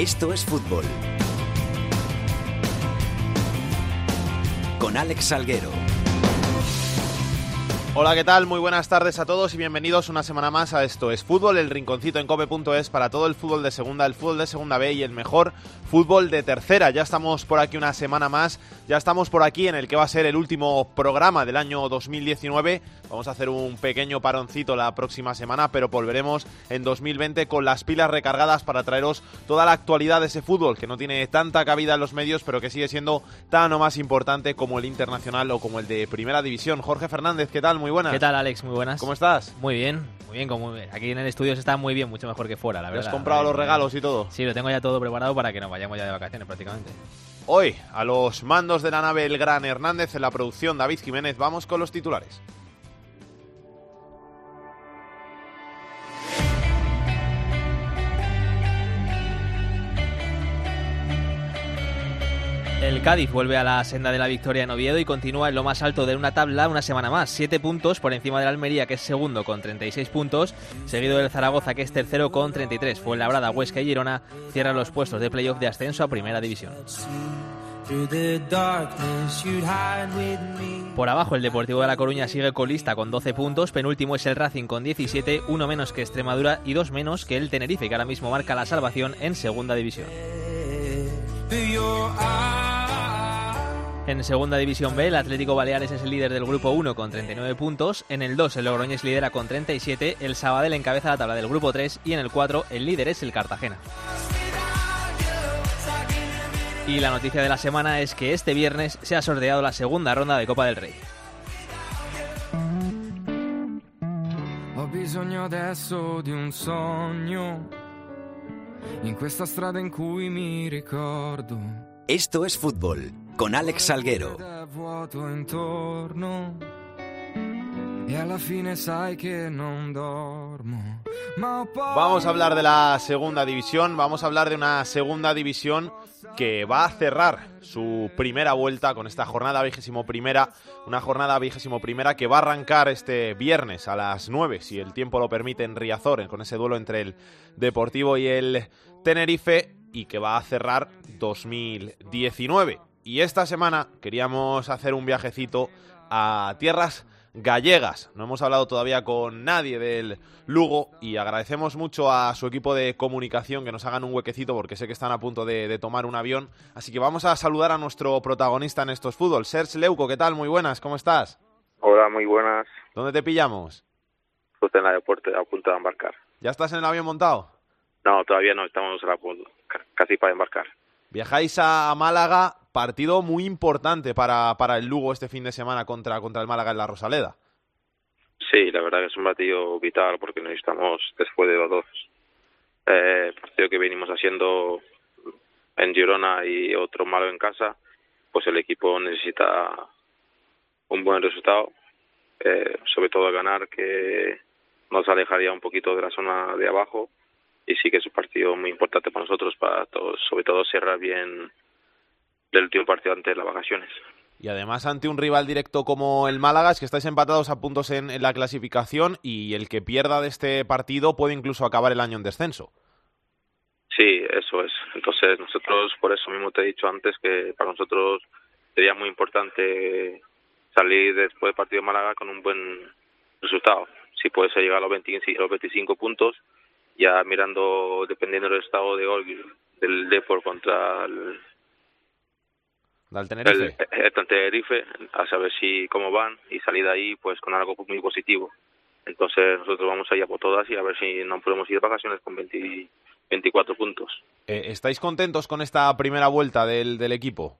Esto es fútbol. Con Alex Salguero. Hola, ¿qué tal? Muy buenas tardes a todos y bienvenidos una semana más a Esto es Fútbol, el rinconcito en cope.es para todo el fútbol de segunda, el fútbol de segunda B y el mejor fútbol de tercera. Ya estamos por aquí una semana más, ya estamos por aquí en el que va a ser el último programa del año 2019. Vamos a hacer un pequeño paroncito la próxima semana, pero volveremos en 2020 con las pilas recargadas para traeros toda la actualidad de ese fútbol que no tiene tanta cabida en los medios, pero que sigue siendo tan o más importante como el internacional o como el de Primera División. Jorge Fernández, ¿qué tal? Muy buenas. ¿Qué tal, Alex? Muy buenas. ¿Cómo estás? Muy bien, muy bien. Como aquí en el estudio se está muy bien, mucho mejor que fuera, la verdad. ¿Has comprado los regalos y todo? Sí, lo tengo ya todo preparado para que nos vayamos ya de vacaciones prácticamente. Hoy, a los mandos de la nave El Gran Hernández en la producción David Jiménez, vamos con los titulares. El Cádiz vuelve a la senda de la victoria en Oviedo y continúa en lo más alto de una tabla una semana más. Siete puntos por encima del Almería, que es segundo con 36 puntos, seguido del Zaragoza, que es tercero con 33. Fue Labrada, Huesca y Girona cierran los puestos de playoff de ascenso a Primera División. Por abajo, el Deportivo de La Coruña sigue colista con 12 puntos, penúltimo es el Racing con 17, uno menos que Extremadura y dos menos que el Tenerife, que ahora mismo marca la salvación en Segunda División. En Segunda División B, el Atlético Baleares es el líder del Grupo 1 con 39 puntos. En el 2, el Logroñés lidera con 37. El Sabadell encabeza la tabla del Grupo 3. Y en el 4, el líder es el Cartagena. Y la noticia de la semana es que este viernes se ha sorteado la segunda ronda de Copa del Rey. Ho bisogno adesso di un sogno in questa strada in cui mi ricordo. Esto es fútbol con Alex Salguero. Ed è vuoto intorno e alla fine sai che non dormo. Ma ho paura Vamos a hablar de la segunda división, vamos a hablar de una segunda división que va a cerrar su primera vuelta con esta jornada vigésimo primera, una jornada vigésimo primera que va a arrancar este viernes a las 9, si el tiempo lo permite, en Riazor, con ese duelo entre el Deportivo y el Tenerife, y que va a cerrar 2019. Y esta semana queríamos hacer un viajecito a tierras gallegas. No hemos hablado todavía con nadie del Lugo y agradecemos mucho a su equipo de comunicación que nos hagan un huequecito porque sé que están a punto de, de tomar un avión. Así que vamos a saludar a nuestro protagonista en estos fútbol, Serge Leuco. ¿Qué tal? Muy buenas, ¿cómo estás? Hola, muy buenas. ¿Dónde te pillamos? Justo en el aeropuerto, a punto de embarcar. ¿Ya estás en el avión montado? No, todavía no, estamos a la casi para embarcar. Viajáis a Málaga, partido muy importante para, para el Lugo este fin de semana contra, contra el Málaga en la Rosaleda. Sí, la verdad que es un partido vital porque necesitamos, después de los dos eh, partidos que venimos haciendo en Girona y otro malo en casa, pues el equipo necesita un buen resultado, eh, sobre todo ganar, que nos alejaría un poquito de la zona de abajo y sí que es un partido muy importante para nosotros, para todos, sobre todo cerrar bien el último partido antes de las vacaciones. Y además ante un rival directo como el Málaga, es que estáis empatados a puntos en, en la clasificación y el que pierda de este partido puede incluso acabar el año en descenso. Sí, eso es. Entonces nosotros, por eso mismo te he dicho antes que para nosotros sería muy importante salir después del partido de Málaga con un buen resultado. Si puede ser llegar a los 25, los 25 puntos, ya mirando, dependiendo del estado de gol del Depor contra el, Del el, Tenerife. el Tenerife, a saber si cómo van y salir de ahí pues con algo muy positivo. Entonces nosotros vamos allá por todas y a ver si no podemos ir de vacaciones con 20 24 puntos. Eh, ¿Estáis contentos con esta primera vuelta del, del equipo?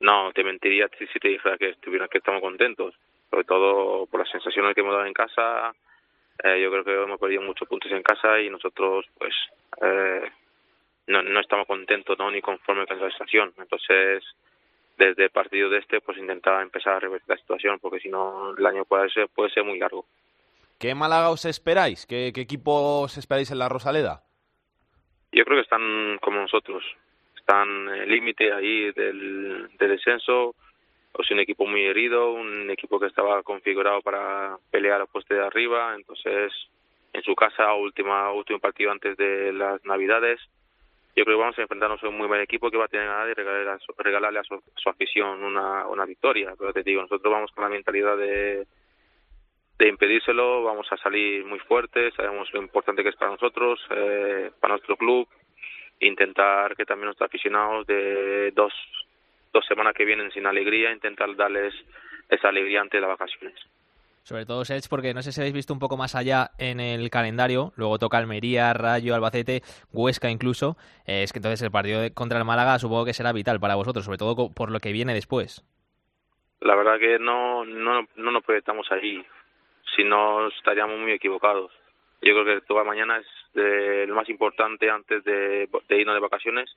No, te mentiría si, si te dijera que, estuviera, que estamos contentos, sobre todo por las sensaciones que hemos dado en casa. Eh, yo creo que hemos perdido muchos puntos en casa y nosotros, pues, eh, no, no estamos contentos ¿no? ni conformes con la situación. Entonces, desde el partido de este, pues intentar empezar a revertir la situación, porque si no, el año puede ser, puede ser muy largo. ¿Qué Málaga os esperáis? ¿Qué, qué equipo os esperáis en la Rosaleda? Yo creo que están como nosotros, están en el límite ahí del, del descenso. Es un equipo muy herido, un equipo que estaba configurado para pelear a pueste de arriba. Entonces, en su casa, última último partido antes de las Navidades, yo creo que vamos a enfrentarnos a un muy buen equipo que va a tener ganas de regalarle a su, regalarle a su, su afición una, una victoria. Pero te digo, nosotros vamos con la mentalidad de, de impedírselo, vamos a salir muy fuertes, sabemos lo importante que es para nosotros, eh, para nuestro club, intentar que también nuestros aficionados de dos, dos semanas que vienen sin alegría, intentar darles esa alegría antes de las vacaciones. Sobre todo, Serge, porque no sé si habéis visto un poco más allá en el calendario. Luego toca Almería, Rayo, Albacete, Huesca incluso. Eh, es que entonces el partido contra el Málaga supongo que será vital para vosotros, sobre todo por lo que viene después. La verdad que no, no, no nos proyectamos allí. Si no, estaríamos muy equivocados. Yo creo que toda mañana es de, lo más importante antes de irnos de vacaciones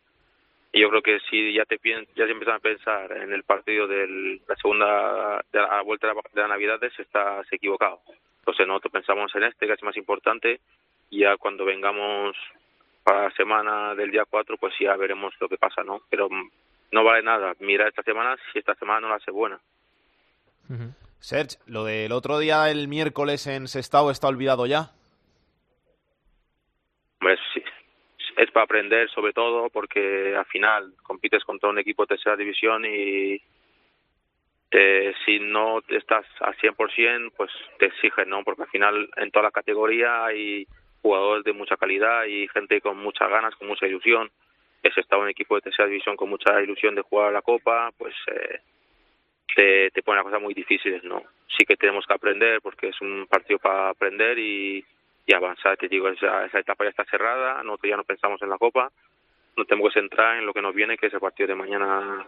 y yo creo que si ya te ya se empiezan a pensar en el partido de la segunda de la vuelta de, las navidades estás equivocado. Entonces nosotros pensamos en este que es más importante y ya cuando vengamos para la semana del día 4 pues ya veremos lo que pasa no pero no vale nada mira esta semana si esta semana no la hace buena. Uh -huh. Serge, lo del otro día el miércoles en Sestao está olvidado ya pues sí es para aprender sobre todo porque al final compites contra un equipo de tercera división y eh, si no estás al 100% pues te exigen, ¿no? Porque al final en toda la categoría hay jugadores de mucha calidad y gente con muchas ganas, con mucha ilusión. Ese está un equipo de tercera división con mucha ilusión de jugar a la Copa, pues eh, te, te pone las cosas muy difíciles, ¿no? Sí que tenemos que aprender porque es un partido para aprender y y avanzar. Te digo, esa, esa etapa ya está cerrada, nosotros ya no pensamos en la Copa, nos tenemos que centrar en lo que nos viene, que es el partido de mañana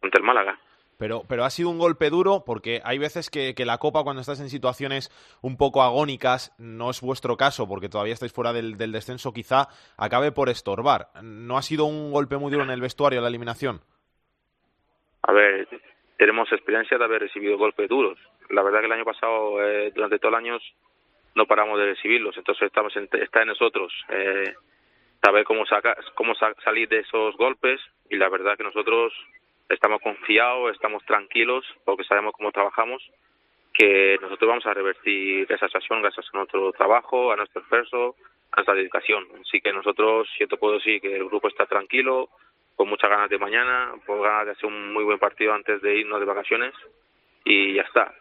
contra el Málaga. Pero, pero ha sido un golpe duro porque hay veces que, que, la Copa, cuando estás en situaciones un poco agónicas, no es vuestro caso porque todavía estáis fuera del, del descenso, quizá acabe por estorbar. ¿No ha sido un golpe muy duro en el vestuario la eliminación? A ver, tenemos experiencia de haber recibido golpes duros. La verdad que el año pasado, eh, durante todo el año, no paramos de recibirlos. Entonces estamos en, está en nosotros eh, saber cómo, saca, cómo sa salir de esos golpes y la verdad que nosotros estamos confiados, estamos tranquilos porque sabemos cómo trabajamos, que nosotros vamos a revertir esa situación gracias a nuestro trabajo, a nuestro esfuerzo, a nuestra dedicación. Así que nosotros, siento puedo decir que el grupo está tranquilo, con muchas ganas de mañana, con ganas de hacer un muy buen partido antes de irnos de vacaciones y ya está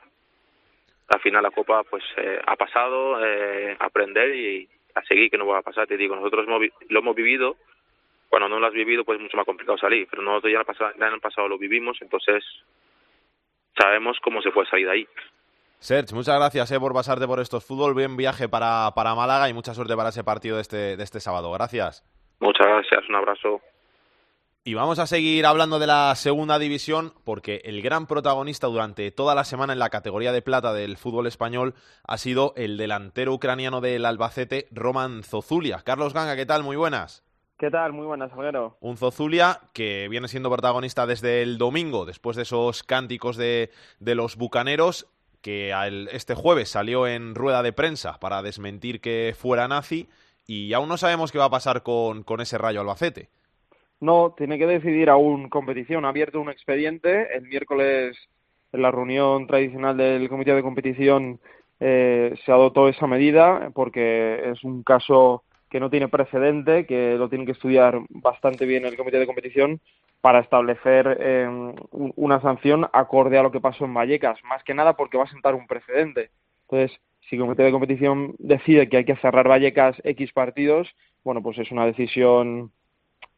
al final la Copa pues eh, ha pasado, eh, aprender y a seguir, que no va a pasar, te digo, nosotros hemos, lo hemos vivido, cuando no lo has vivido pues es mucho más complicado salir, pero nosotros ya, pasado, ya en el pasado lo vivimos, entonces sabemos cómo se puede salir de ahí. Serge, muchas gracias eh, por pasarte por estos fútbol, buen viaje para, para Málaga y mucha suerte para ese partido de este, de este sábado, gracias. Muchas gracias, un abrazo. Y vamos a seguir hablando de la segunda división porque el gran protagonista durante toda la semana en la categoría de plata del fútbol español ha sido el delantero ucraniano del Albacete, Roman Zozulia. Carlos Ganga, ¿qué tal? Muy buenas. ¿Qué tal? Muy buenas, Alguero. Un Zozulia que viene siendo protagonista desde el domingo, después de esos cánticos de, de los bucaneros, que al, este jueves salió en rueda de prensa para desmentir que fuera nazi y aún no sabemos qué va a pasar con, con ese rayo Albacete. No, tiene que decidir aún competición. Ha abierto un expediente. El miércoles, en la reunión tradicional del comité de competición, eh, se adoptó esa medida porque es un caso que no tiene precedente, que lo tiene que estudiar bastante bien el comité de competición para establecer eh, una sanción acorde a lo que pasó en Vallecas, más que nada porque va a sentar un precedente. Entonces, si el comité de competición decide que hay que cerrar Vallecas X partidos, bueno, pues es una decisión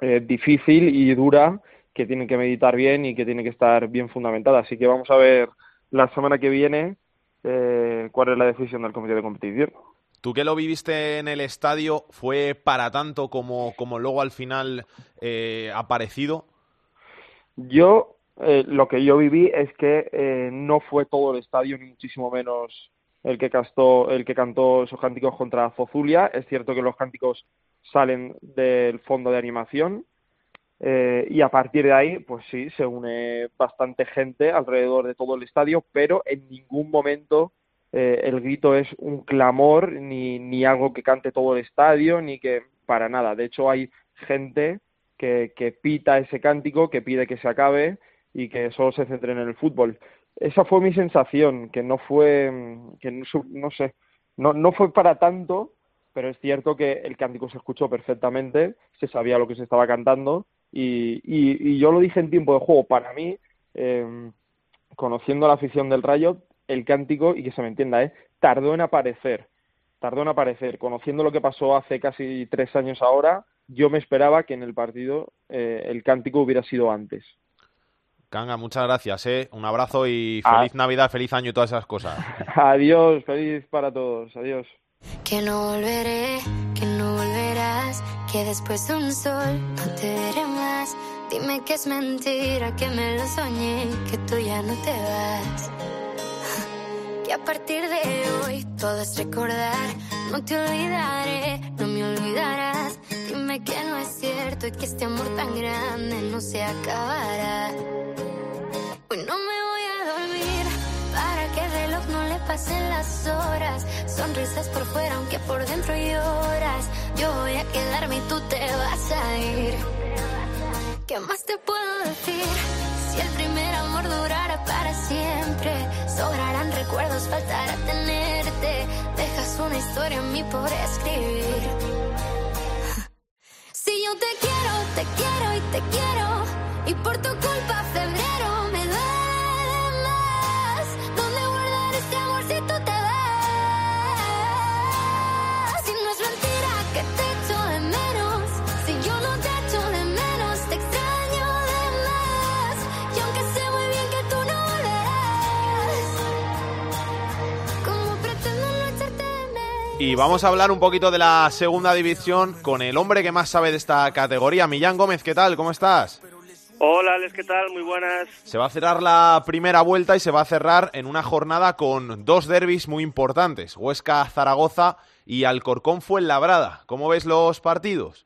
eh, difícil y dura que tienen que meditar bien y que tiene que estar bien fundamentada. Así que vamos a ver la semana que viene eh, cuál es la decisión del comité de competición. Tú que lo viviste en el estadio, ¿fue para tanto como, como luego al final eh, ha parecido? Yo, eh, lo que yo viví es que eh, no fue todo el estadio, ni muchísimo menos el que, castó, el que cantó esos cánticos contra Zozulia. Es cierto que los cánticos salen del fondo de animación eh, y a partir de ahí, pues sí, se une bastante gente alrededor de todo el estadio, pero en ningún momento eh, el grito es un clamor ni, ni algo que cante todo el estadio, ni que para nada. De hecho, hay gente que, que pita ese cántico, que pide que se acabe y que solo se centre en el fútbol. Esa fue mi sensación, que no fue, que no, no sé, no, no fue para tanto, pero es cierto que el cántico se escuchó perfectamente, se sabía lo que se estaba cantando y, y, yo lo dije en tiempo de juego. Para mí, eh, conociendo la afición del Rayo, el cántico, y que se me entienda, ¿eh? tardó en aparecer. Tardó en aparecer. Conociendo lo que pasó hace casi tres años ahora, yo me esperaba que en el partido eh, el cántico hubiera sido antes. Canga, muchas gracias, ¿eh? Un abrazo y feliz ah. Navidad, feliz año y todas esas cosas. Adiós, feliz para todos, adiós. Que no volveré, que no volverás, que después de un sol no te veré más. Dime que es mentira, que me lo soñé, que tú ya no te vas. Que a partir de hoy todo es recordar, no te olvidaré, no me olvidarás. Dime que no es cierto y que este amor tan grande no se acabará. Hoy no me pasen las horas. Sonrisas por fuera, aunque por dentro lloras. Yo voy a quedarme y tú te vas a ir. ¿Qué más te puedo decir? Si el primer amor durara para siempre, sobrarán recuerdos, faltará tenerte. Dejas una historia en mí por escribir. Si yo te quiero, te quiero y te quiero, y por tu culpa febrero Y vamos a hablar un poquito de la segunda división con el hombre que más sabe de esta categoría, Millán Gómez. ¿Qué tal? ¿Cómo estás? Hola, Alex, ¿qué tal? Muy buenas. Se va a cerrar la primera vuelta y se va a cerrar en una jornada con dos derbis muy importantes, Huesca-Zaragoza y Alcorcón-Fuenlabrada. ¿Cómo ves los partidos?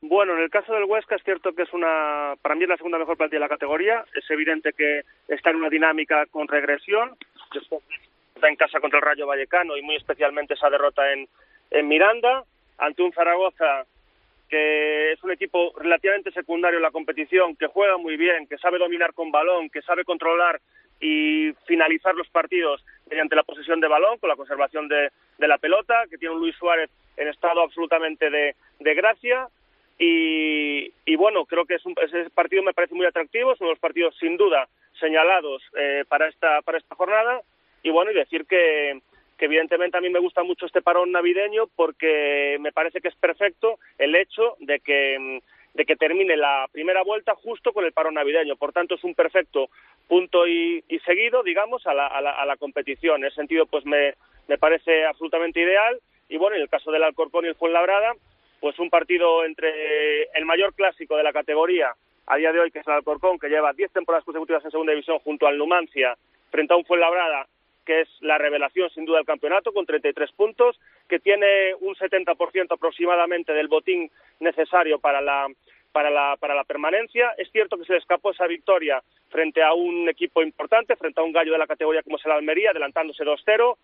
Bueno, en el caso del Huesca es cierto que es una, para mí es la segunda mejor plantilla de la categoría. Es evidente que está en una dinámica con regresión en casa contra el Rayo Vallecano y muy especialmente esa derrota en, en Miranda, ante un Zaragoza que es un equipo relativamente secundario en la competición, que juega muy bien, que sabe dominar con balón, que sabe controlar y finalizar los partidos mediante la posesión de balón, con la conservación de, de la pelota, que tiene un Luis Suárez en estado absolutamente de, de gracia. Y, y, bueno, creo que es un, ese partido me parece muy atractivo, es uno de los partidos sin duda señalados eh, para, esta, para esta jornada y bueno, y decir que, que evidentemente a mí me gusta mucho este parón navideño porque me parece que es perfecto el hecho de que de que termine la primera vuelta justo con el parón navideño. Por tanto, es un perfecto punto y, seguido, digamos, a la, a, la, a la, competición. En ese sentido, pues me, me parece absolutamente ideal. Y bueno, en el caso del Alcorcón y el Fuenlabrada, pues un partido entre el mayor clásico de la categoría a día de hoy, que es el Alcorcón, que lleva 10 temporadas consecutivas en segunda división junto al Numancia, frente a un Fuenlabrada que es la revelación sin duda del campeonato, con 33 puntos, que tiene un 70% aproximadamente del botín necesario para la, para la, para la permanencia. Es cierto que se le escapó esa victoria frente a un equipo importante, frente a un gallo de la categoría como es el Almería, adelantándose 2-0.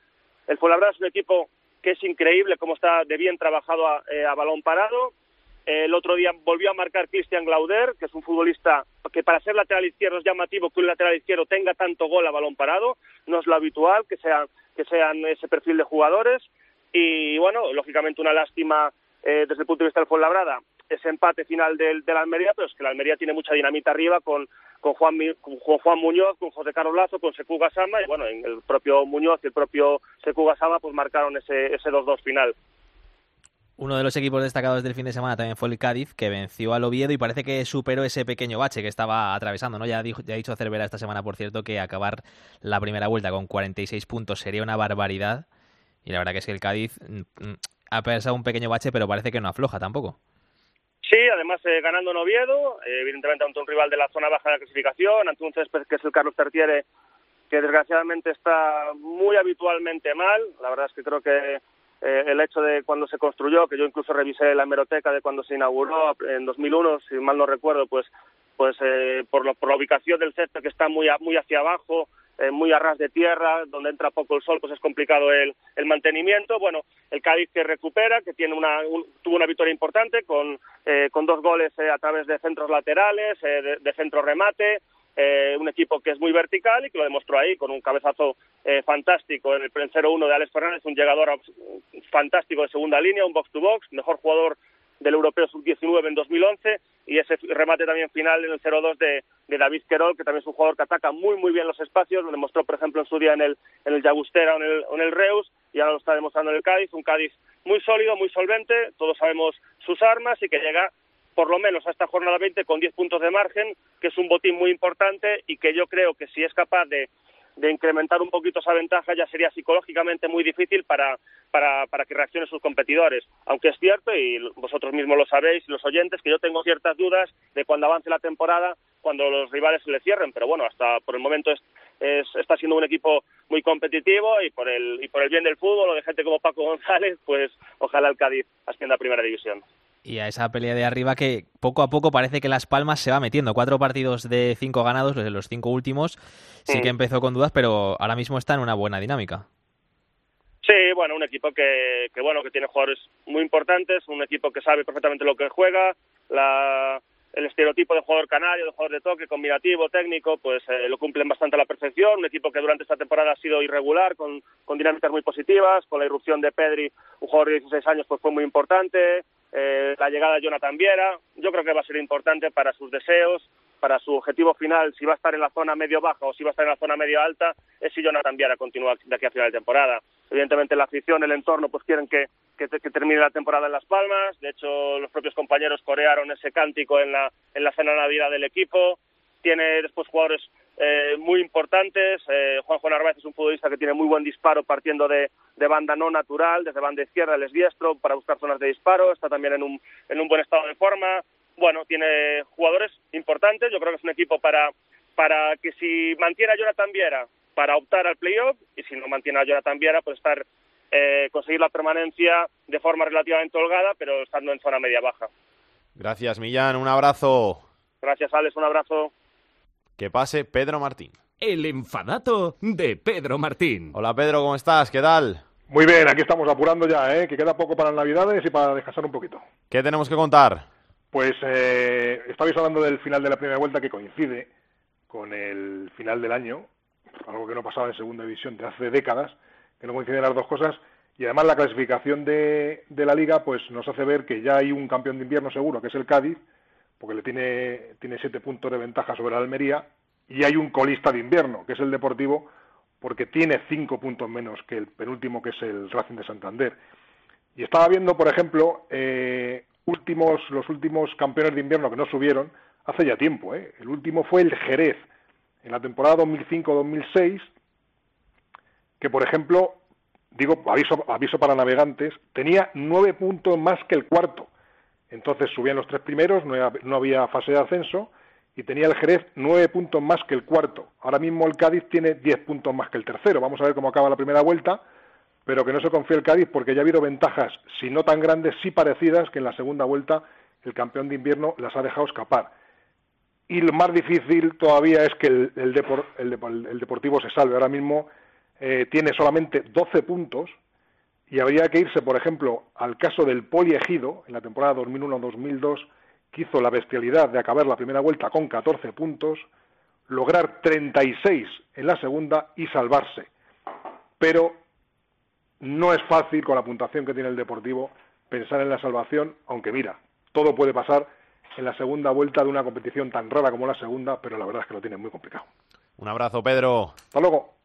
El Fuenlabrada es un equipo que es increíble cómo está de bien trabajado a, eh, a balón parado, el otro día volvió a marcar Christian Glauder, que es un futbolista que para ser lateral izquierdo es llamativo que un lateral izquierdo tenga tanto gol a balón parado. No es lo habitual que sean, que sean ese perfil de jugadores. Y bueno, lógicamente una lástima eh, desde el punto de vista del Fuenlabrada ese empate final del, la Almería, pero es que la Almería tiene mucha dinamita arriba con, con, Juan, con Juan Muñoz, con José Carlos Lazo, con Seku Gasama, y bueno, en el propio Muñoz y el propio Seku Gasama pues marcaron ese, ese 2-2 final. Uno de los equipos destacados del fin de semana también fue el Cádiz, que venció al Oviedo y parece que superó ese pequeño bache que estaba atravesando. ¿no? Ya, ha dicho Cervera esta semana, por cierto, que acabar la primera vuelta con 46 puntos sería una barbaridad. Y la verdad que es que el Cádiz mm, mm, ha pasado un pequeño bache, pero parece que no afloja tampoco. Sí, además eh, ganando en Oviedo, eh, evidentemente ante un rival de la zona baja de la clasificación, ante un césped que es el Carlos Tertiere, que desgraciadamente está muy habitualmente mal. La verdad es que creo que eh, el hecho de cuando se construyó, que yo incluso revisé la hemeroteca de cuando se inauguró en 2001, si mal no recuerdo, pues pues eh, por, lo, por la ubicación del césped que está muy muy hacia abajo, eh, muy a ras de tierra, donde entra poco el sol, pues es complicado el, el mantenimiento. Bueno, el Cádiz que recupera, que tiene una, tuvo una victoria importante con, con dos goles a través de centros laterales, de, de centro remate, eh, un equipo que es muy vertical y que lo demostró ahí con un cabezazo eh, fantástico en el 0-1 de Alex Fernández, un llegador fantástico de segunda línea, un box-to-box, mejor jugador del Europeo Sub-19 en 2011 y ese remate también final en el 0-2 de, David Querol, que también es un jugador que ataca muy muy bien los espacios, lo demostró por ejemplo en su día en el, en el o en el, en el Reus y ahora lo está demostrando en el Cádiz, un Cádiz muy sólido, muy solvente, todos sabemos sus armas y que llega por lo menos a esta jornada 20 con 10 puntos de margen, que es un botín muy importante y que yo creo que si es capaz de, de incrementar un poquito esa ventaja ya sería psicológicamente muy difícil para, para, para que reaccionen sus competidores. Aunque es cierto, y vosotros mismos lo sabéis, los oyentes, que yo tengo ciertas dudas de cuando avance la temporada, cuando los rivales se le cierren, pero bueno, hasta por el momento es, es, está siendo un equipo muy competitivo y por el y por el bien del fútbol o de gente como Paco González, pues ojalá el Cádiz ascienda a Primera División y a esa pelea de arriba que poco a poco parece que Las Palmas se va metiendo. Cuatro partidos de cinco ganados, de los cinco últimos. Sí que empezó con dudas, pero ahora mismo está en una buena dinámica. Sí, bueno, un equipo que, que bueno que tiene jugadores muy importantes, un equipo que sabe perfectamente lo que juega, la, el estereotipo de jugador canario, de jugador de toque, combinativo, técnico, pues eh, lo cumplen bastante a la perfección. Un equipo que durante esta temporada ha sido irregular, con, con dinámicas muy positivas, con la irrupción de Pedri, un jugador de 16 años, pues fue muy importante eh, la llegada de Jonathan Viera, yo creo que va a ser importante para sus deseos, para su objetivo final, si va a estar en la zona medio-baja o si va a estar en la zona medio-alta, es si Jonathan Viera continúa de aquí a final de temporada. Evidentemente la afición, el entorno, pues quieren que, que, termine la temporada en Las Palmas, de hecho los propios compañeros corearon ese cántico en la, en la cena de Navidad del equipo, tiene después jugadores eh, muy importantes. Eh, Juanjo Narváez es un futbolista que tiene muy buen disparo partiendo de, de, banda no natural, desde banda izquierda, él es diestro para buscar zonas de disparo, está también en un, en un buen estado de forma. Bueno, tiene jugadores importantes, yo creo que es un equipo para, para que si mantiene a Jonathan Viera para optar al playoff y si no mantiene a Jonathan Viera pues estar eh, conseguir la permanencia de forma relativamente holgada pero estando en zona media baja. Gracias Millán, un abrazo. Gracias Alex, un abrazo. Que pase Pedro Martín. El enfadato de Pedro Martín. Hola Pedro, ¿cómo estás? ¿Qué tal? Muy bien, aquí estamos apurando ya, ¿eh? que queda poco para las Navidades y para descansar un poquito. ¿Qué tenemos que contar? Pues eh, estabais hablando del final de la primera vuelta que coincide con el final del año, algo que no pasaba en segunda división de hace décadas, que no coinciden las dos cosas, y además la clasificación de, de la liga pues nos hace ver que ya hay un campeón de invierno seguro, que es el Cádiz, porque le tiene, tiene siete puntos de ventaja sobre la Almería, y hay un colista de invierno, que es el Deportivo, porque tiene cinco puntos menos que el penúltimo, que es el Racing de Santander. Y estaba viendo, por ejemplo, eh, últimos, los últimos campeones de invierno que no subieron hace ya tiempo. ¿eh? El último fue el Jerez, en la temporada 2005-2006, que, por ejemplo, digo, aviso, aviso para navegantes, tenía nueve puntos más que el cuarto. Entonces subían los tres primeros, no había, fase de ascenso, y tenía el Jerez nueve puntos más que el cuarto. Ahora mismo el Cádiz tiene diez puntos más que el tercero. Vamos a ver cómo acaba la primera vuelta, pero que no se confíe el Cádiz porque ya ha habido ventajas, si no tan grandes, sí parecidas, que en la segunda vuelta el campeón de invierno las ha dejado escapar. Y lo más difícil todavía es que el, el, Deportivo se salve. Ahora mismo eh, tiene solamente 12 puntos, y habría que irse, por ejemplo, al caso del Poliegido, en la temporada 2001-2002, que hizo la bestialidad de acabar la primera vuelta con 14 puntos, lograr 36 en la segunda y salvarse. Pero no es fácil, con la puntuación que tiene el Deportivo, pensar en la salvación, aunque mira, todo puede pasar en la segunda vuelta de una competición tan rara como la segunda, pero la verdad es que lo tiene muy complicado. Un abrazo, Pedro. Hasta luego.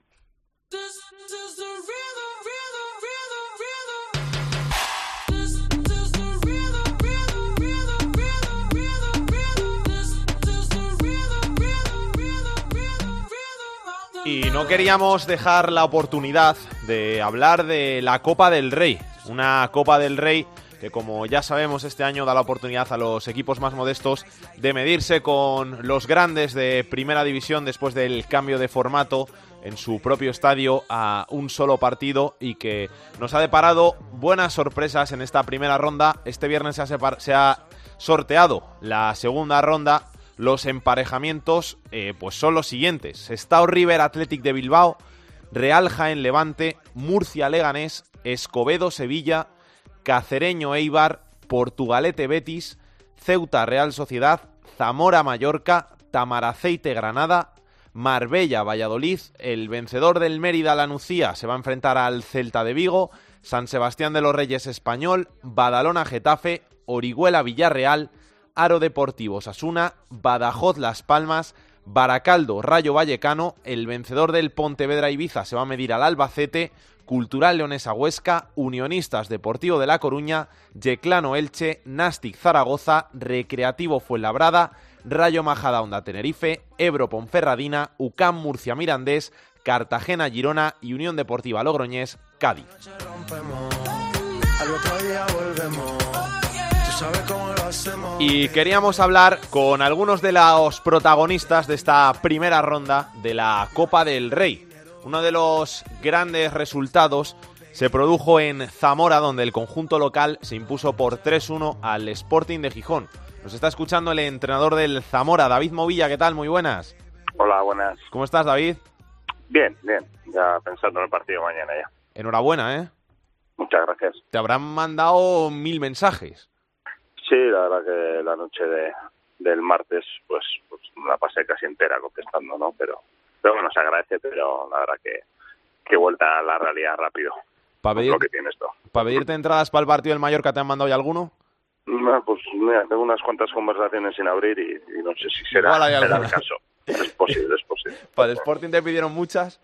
Y no queríamos dejar la oportunidad de hablar de la Copa del Rey, una Copa del Rey que como ya sabemos este año da la oportunidad a los equipos más modestos de medirse con los grandes de primera división después del cambio de formato en su propio estadio a un solo partido y que nos ha deparado buenas sorpresas en esta primera ronda. Este viernes se ha, se ha sorteado la segunda ronda los emparejamientos eh, pues son los siguientes. Estado River Athletic de Bilbao, Real Jaén Levante, Murcia Leganés, Escobedo Sevilla, Cacereño Eibar, Portugalete Betis, Ceuta Real Sociedad, Zamora Mallorca, Tamaraceite Granada, Marbella Valladolid, el vencedor del Mérida La Nucía se va a enfrentar al Celta de Vigo, San Sebastián de los Reyes Español, Badalona Getafe, Orihuela Villarreal, Aro Deportivo Sasuna, Badajoz Las Palmas, Baracaldo Rayo Vallecano, el vencedor del Pontevedra Ibiza se va a medir al Albacete, Cultural Leonesa Huesca, Unionistas Deportivo de La Coruña, Yeclano Elche, Nastic Zaragoza, Recreativo Fuenlabrada, Rayo Majada Onda Tenerife, Ebro Ponferradina, UCAM Murcia Mirandés, Cartagena Girona y Unión Deportiva Logroñés Cádiz. Y queríamos hablar con algunos de los protagonistas de esta primera ronda de la Copa del Rey. Uno de los grandes resultados se produjo en Zamora, donde el conjunto local se impuso por 3-1 al Sporting de Gijón. Nos está escuchando el entrenador del Zamora, David Movilla. ¿Qué tal? Muy buenas. Hola, buenas. ¿Cómo estás, David? Bien, bien. Ya pensando en el partido mañana ya. Enhorabuena, ¿eh? Muchas gracias. Te habrán mandado mil mensajes. Sí, la verdad que la noche de, del martes, pues, pues la pasé casi entera contestando, ¿no? Pero, pero bueno, se agradece, pero la verdad que, que vuelta a la realidad rápido. Para pedir, lo que tiene esto. ¿Para pedirte entradas para el partido del Mallorca te han mandado ya alguno? No, pues mira, tengo unas cuantas conversaciones sin abrir y, y no sé si será, será el caso. Es posible, es posible. ¿Para el Sporting te pidieron muchas?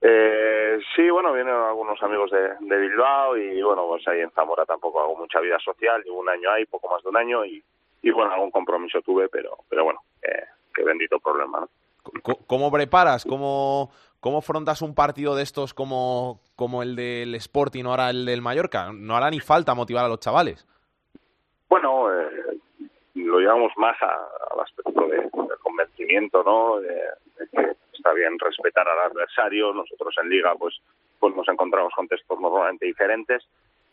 Eh, sí, bueno, vienen algunos amigos de, de Bilbao y bueno, pues ahí en Zamora tampoco hago mucha vida social, llevo un año ahí, poco más de un año y, y bueno, algún compromiso tuve, pero pero bueno, eh, qué bendito problema, ¿no? ¿Cómo preparas? ¿Cómo, ¿Cómo afrontas un partido de estos como, como el del Sporting o ahora el del Mallorca? No hará ni falta motivar a los chavales. Bueno, eh, lo llevamos más al aspecto de, del convencimiento, ¿no? De, que está bien respetar al adversario. Nosotros en Liga, pues, pues nos encontramos con textos normalmente diferentes.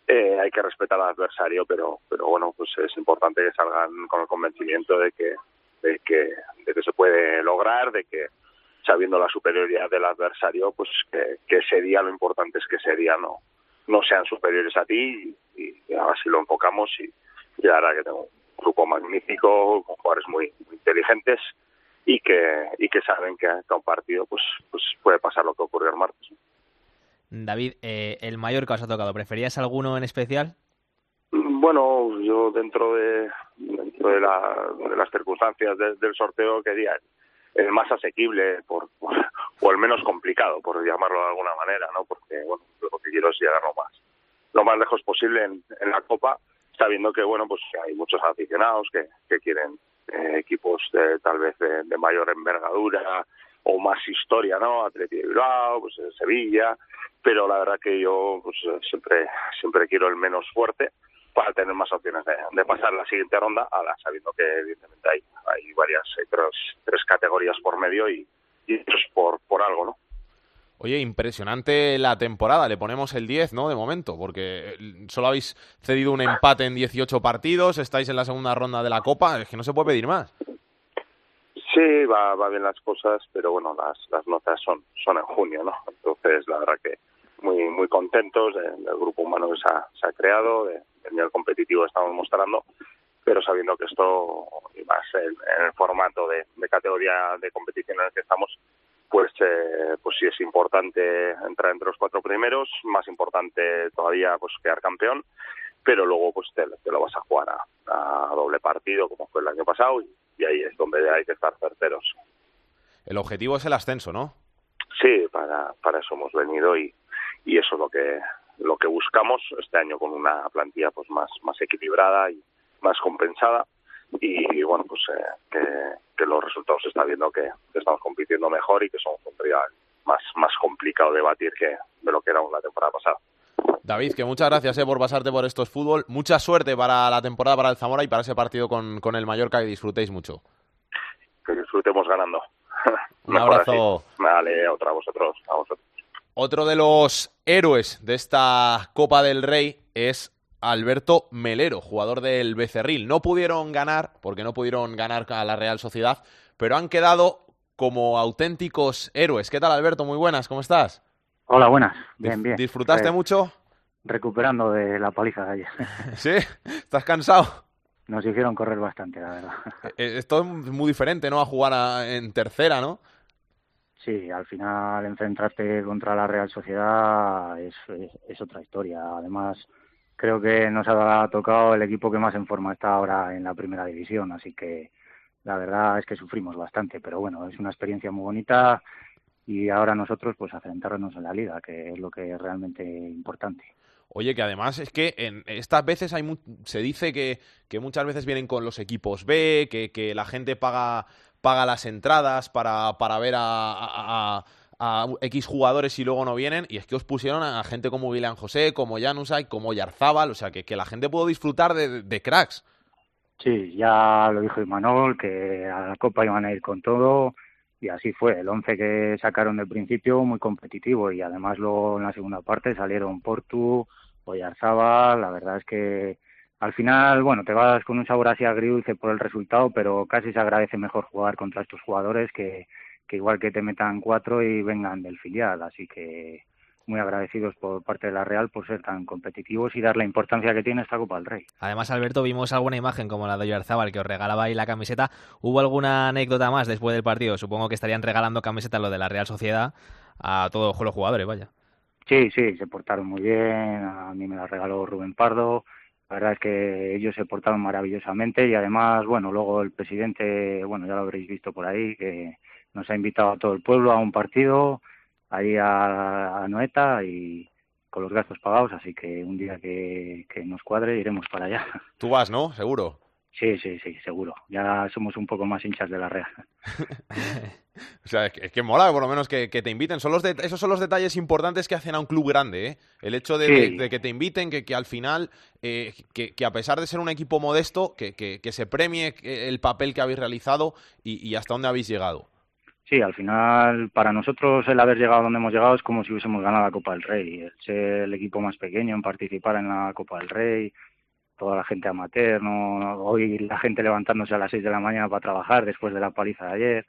Eh, hay que respetar al adversario, pero, pero bueno, pues es importante que salgan con el convencimiento de que, de que, de que se puede lograr, de que sabiendo la superioridad del adversario, pues que, que ese día lo importante es que ese día no, no sean superiores a ti y, y así lo enfocamos y, y verdad que tengo grupo magnífico con jugadores muy, muy inteligentes y que y que saben que a un partido pues pues puede pasar lo que ocurrió el martes David, eh, el Mallorca os ha tocado. ¿Preferías alguno en especial? bueno yo dentro de dentro de, la- de las circunstancias de- del sorteo quería el más asequible por, por- o el menos complicado por llamarlo de alguna manera no porque bueno lo que quiero es llegar lo más lo más lejos posible en, en la copa sabiendo que bueno pues hay muchos aficionados que, que quieren eh, equipos de, tal vez de, de mayor envergadura o más historia no Atleti de Bilbao pues eh, Sevilla pero la verdad que yo pues eh, siempre siempre quiero el menos fuerte para tener más opciones de, pasar la siguiente ronda ahora sabiendo que evidentemente hay hay varias tres, tres categorías por medio y, y eso es por por algo no Oye, impresionante la temporada. Le ponemos el 10, ¿no? De momento, porque eh, solo habéis cedido un empate en 18 partidos, estáis en la segunda ronda de la Copa, es que no se puede pedir más. Sí, va, va bien las cosas, pero bueno, las, las notas son, son en junio, ¿no? Entonces, la verdad que muy muy contentos de- del grupo humano que se ha, creado, de- del nivel competitivo que estamos mostrando, pero sabiendo que esto, y más en el formato de, de categoría de competición en el que estamos, pues eh, pues sí es importante entrar entre los cuatro primeros, más importante todavía pues quedar campeón, pero luego pues te, te lo vas a jugar a, a doble partido como fue el año pasado y, y ahí es donde hay que estar certeros. El objetivo es el ascenso, ¿no? Sí, para, para eso hemos venido y, y eso es lo que lo que buscamos este año con una plantilla pues más más equilibrada y más compensada y, bueno pues eh, que, que los resultados se está viendo que, que estamos compitiendo mejor y que somos un rival más más complicado de batir que de lo que era la temporada pasada. David, que muchas gracias eh, por pasarte por estos fútbol. Mucha suerte para la temporada para el Zamora y para ese partido con, con el Mallorca y disfrutéis mucho. Que disfrutemos ganando. Un abrazo. Vale, otra a vosotros, a vosotros. Otro de los héroes de esta Copa del Rey es Alberto Melero, jugador del Becerril. No pudieron ganar, porque no pudieron ganar a la Real Sociedad, pero han quedado como auténticos héroes. ¿Qué tal, Alberto? Muy buenas, ¿cómo estás? Hola, buenas. Bien, bien. ¿Disfrutaste Eh, mucho? Recuperando de la paliza de ayer. ¿Sí? ¿Estás cansado? nos hicieron correr bastante, la verdad. Eh, Esto es muy diferente, ¿no? A jugar a- en tercera, ¿no? Sí, al final enfrentarte contra la Real Sociedad es, es, es otra historia. Además, creo que nos ha tocado el equipo que más en forma está ahora en la primera división, así que la verdad es que sufrimos bastante, pero bueno, es una experiencia muy bonita y ahora nosotros pues a centrarnos en la liga, que es lo que es realmente importante. Oye, que además es que en estas veces hay mu- se dice que, que muchas veces vienen con los equipos B, que, que la gente paga, paga las entradas para, para ver a- a X jugadores y luego no vienen, y es que os pusieron a gente como Guilán José, como Janusay, como Yarzábal, o sea, que, que la gente pudo disfrutar de, de cracks. Sí, ya lo dijo Imanol, que a la Copa iban a ir con todo y así fue. El once que sacaron del principio muy competitivo y además luego en la segunda parte salieron Portu, Oyarzábal. La verdad es que al final, bueno, te vas con un sabor así agridulce por el resultado, pero casi se agradece mejor jugar contra estos jugadores que, que igual que te metan cuatro y vengan del filial. Así que muy agradecidos por parte de la Real por ser tan competitivos y dar la importancia que tiene esta Copa del Rey. Además, Alberto, vimos alguna imagen como la de Oyarzábal que os regalaba ahí la camiseta. ¿Hubo alguna anécdota más después del partido? Supongo que estarían regalando camisetas lo de la Real Sociedad a todos los jugadores, vaya. Sí, sí, se portaron muy bien. A mí me la regaló Rubén Pardo. La verdad es que ellos se portaron maravillosamente y además, bueno, luego el presidente, bueno, ya lo habréis visto por ahí, que nos ha invitado a todo el pueblo a un partido, ahí a, a Noeta y con los gastos pagados, así que un día que, que nos cuadre iremos para allá. Tú vas, ¿no? Seguro. Sí, sí, sí, seguro. Ya somos un poco más hinchas de la Real. O sea, es que, es que mola por lo menos que, que te inviten. Son los de- esos son los detalles importantes que hacen a un club grande, ¿eh? El hecho de, Sí. de- de que te inviten, que, que al final, eh, que, a pesar de ser un equipo modesto, que, se premie el papel que habéis realizado y, y hasta dónde habéis llegado. Sí, al final para nosotros el haber llegado donde hemos llegado es como si hubiésemos ganado la Copa del Rey. El ser el equipo más pequeño en participar en la Copa del Rey, toda la gente amateur, no, hoy la gente levantándose a las 6 de la mañana para trabajar después de la paliza de ayer.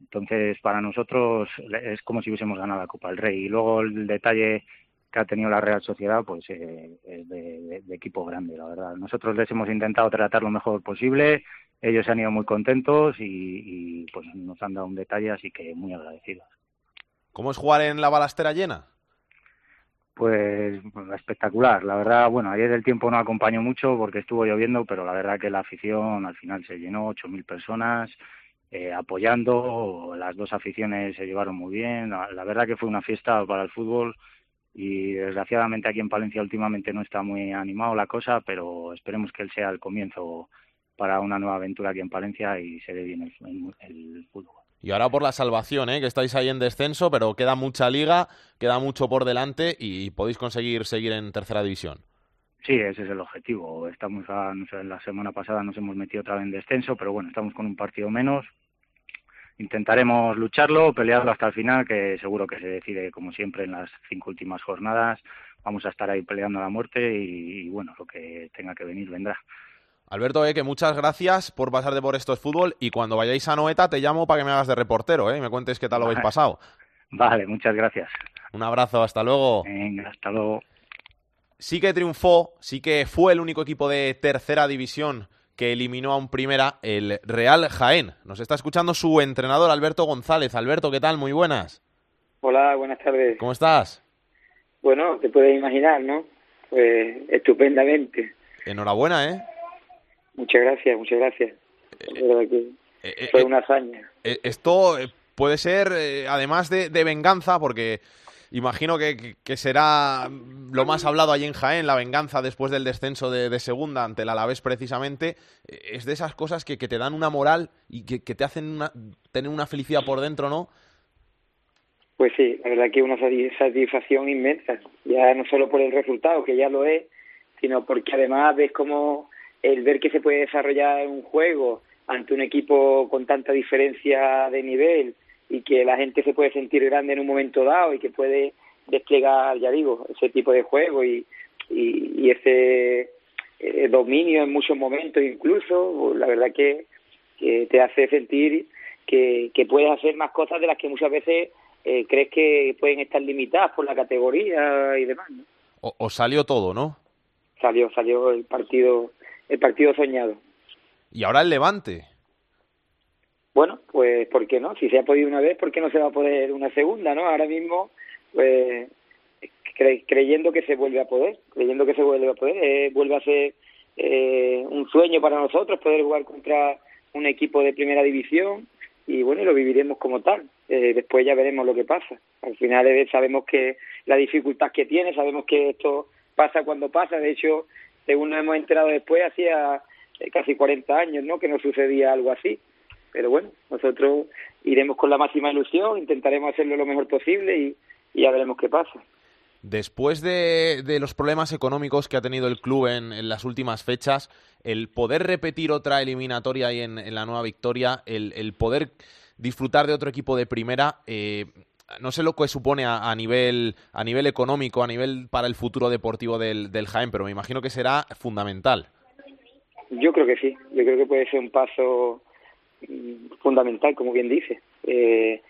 Entonces para nosotros es como si hubiésemos ganado la Copa del Rey. Y luego el detalle que ha tenido la Real Sociedad pues eh, es de- de equipo grande, la verdad. Nosotros les hemos intentado tratar lo mejor posible, ellos se han ido muy contentos y, y, pues nos han dado un detalle, así que muy agradecidos. ¿Cómo es jugar en la balastera llena? Pues bueno, espectacular, la verdad, bueno, ayer el tiempo no acompañó mucho porque estuvo lloviendo, pero la verdad que la afición al final se llenó, 8.000 personas eh, apoyando, las dos aficiones se llevaron muy bien, la, la verdad que fue una fiesta para el fútbol y desgraciadamente aquí en Palencia últimamente no está muy animado la cosa, pero esperemos que él sea el comienzo para una nueva aventura aquí en Palencia y se dé bien el, el- el fútbol. Y ahora por la salvación, ¿eh? que estáis ahí en descenso, pero queda mucha liga, queda mucho por delante y podéis conseguir seguir en tercera división. Sí, ese es el objetivo. Estamos a, no sé, la semana pasada nos hemos metido otra vez en descenso, pero bueno, estamos con un partido menos. Intentaremos lucharlo, pelearlo hasta el final, que seguro que se decide como siempre en las cinco últimas jornadas. Vamos a estar ahí peleando a la muerte y, y bueno, lo que tenga que venir vendrá. Alberto, eh, que muchas gracias por pasarte por estos fútbol y cuando vayáis a Noeta te llamo para que me hagas de reportero ¿eh? y me cuentes qué tal lo habéis pasado. Vale, muchas gracias. Un abrazo, hasta luego. Venga, hasta luego. Sí que triunfó, sí que fue el único equipo de tercera división que eliminó a un primera, el Real Jaén. Nos está escuchando su entrenador Alberto González. Alberto, ¿qué tal? Muy buenas. Hola, buenas tardes. ¿Cómo estás? Bueno, te puedes imaginar, ¿no? Pues estupendamente. Enhorabuena, ¿eh? Muchas gracias, muchas gracias. Verdad que Eh, fue eh, una hazaña. eh, esto eh, puede ser, eh, además de, de venganza, porque imagino que, que- será lo más hablado allí en Jaén, la venganza después del descenso de, de segunda ante el Alavés precisamente, eh, es de esas cosas que, que te dan una moral y que, que te hacen una- tener una felicidad por dentro, ¿no? Pues sí, la verdad que una sati- satisfacción inmensa. Ya no solo por el resultado, que ya lo es, sino porque además ves como el ver que se puede desarrollar un juego ante un equipo con tanta diferencia de nivel y que la gente se puede sentir grande en un momento dado y que puede desplegar, ya digo, ese tipo de juego y, y, y ese eh, dominio en muchos momentos incluso, la verdad que, que te hace sentir que, que puedes hacer más cosas de las que muchas veces eh, crees que pueden estar limitadas por la categoría y demás. ¿no? O- os salió todo, ¿no? Salió, salió el partido, el partido soñado. Y ahora el Levante. Bueno, pues ¿por qué no? Si se ha podido una vez, ¿por qué no se va a poder una segunda, no? Ahora mismo, pues creyendo que se vuelve a poder, creyendo que se vuelve a poder, eh, vuelve a ser eh, un sueño para nosotros poder jugar contra un equipo de primera división y bueno, lo viviremos como tal. Eh, después ya veremos lo que pasa. Al final eh, sabemos que la dificultad que tiene, sabemos que esto pasa cuando pasa. De hecho, según nos hemos enterado después, hacía eh, casi 40 años ¿no? que no sucedía algo así. Pero bueno, nosotros iremos con la máxima ilusión, intentaremos hacerlo lo mejor posible y, ya veremos qué pasa. Después de, de, los problemas económicos que ha tenido el club en, en, las últimas fechas, el poder repetir otra eliminatoria ahí en, en la nueva victoria, el, el, poder disfrutar de otro equipo de primera, eh, no sé lo que supone a, nivel, a nivel económico, a nivel para el futuro deportivo del, del Jaén, pero me imagino que será fundamental. Yo creo que sí, yo creo que puede ser un paso mm, fundamental, como bien dice. Eh,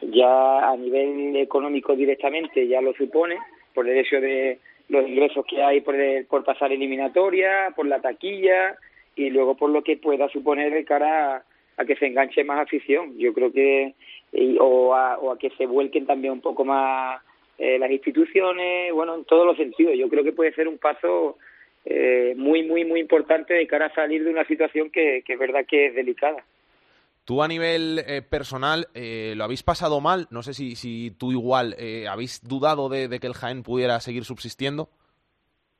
ya a nivel económico directamente ya lo supone, por el hecho de los ingresos que hay por, el, por pasar eliminatoria, por la taquilla y luego por lo que pueda suponer de cara a que se enganche más afición. Yo creo que, y, o, a, o a que se vuelquen también un poco más eh, las instituciones, bueno, en todos los sentidos. Yo creo que puede ser un paso eh, muy, muy, muy importante de cara a salir de una situación que, que es verdad que es delicada. Tú a nivel eh, personal eh, lo habéis pasado mal, no sé si, si tú igual eh, habéis dudado de, de, que el Jaén pudiera seguir subsistiendo.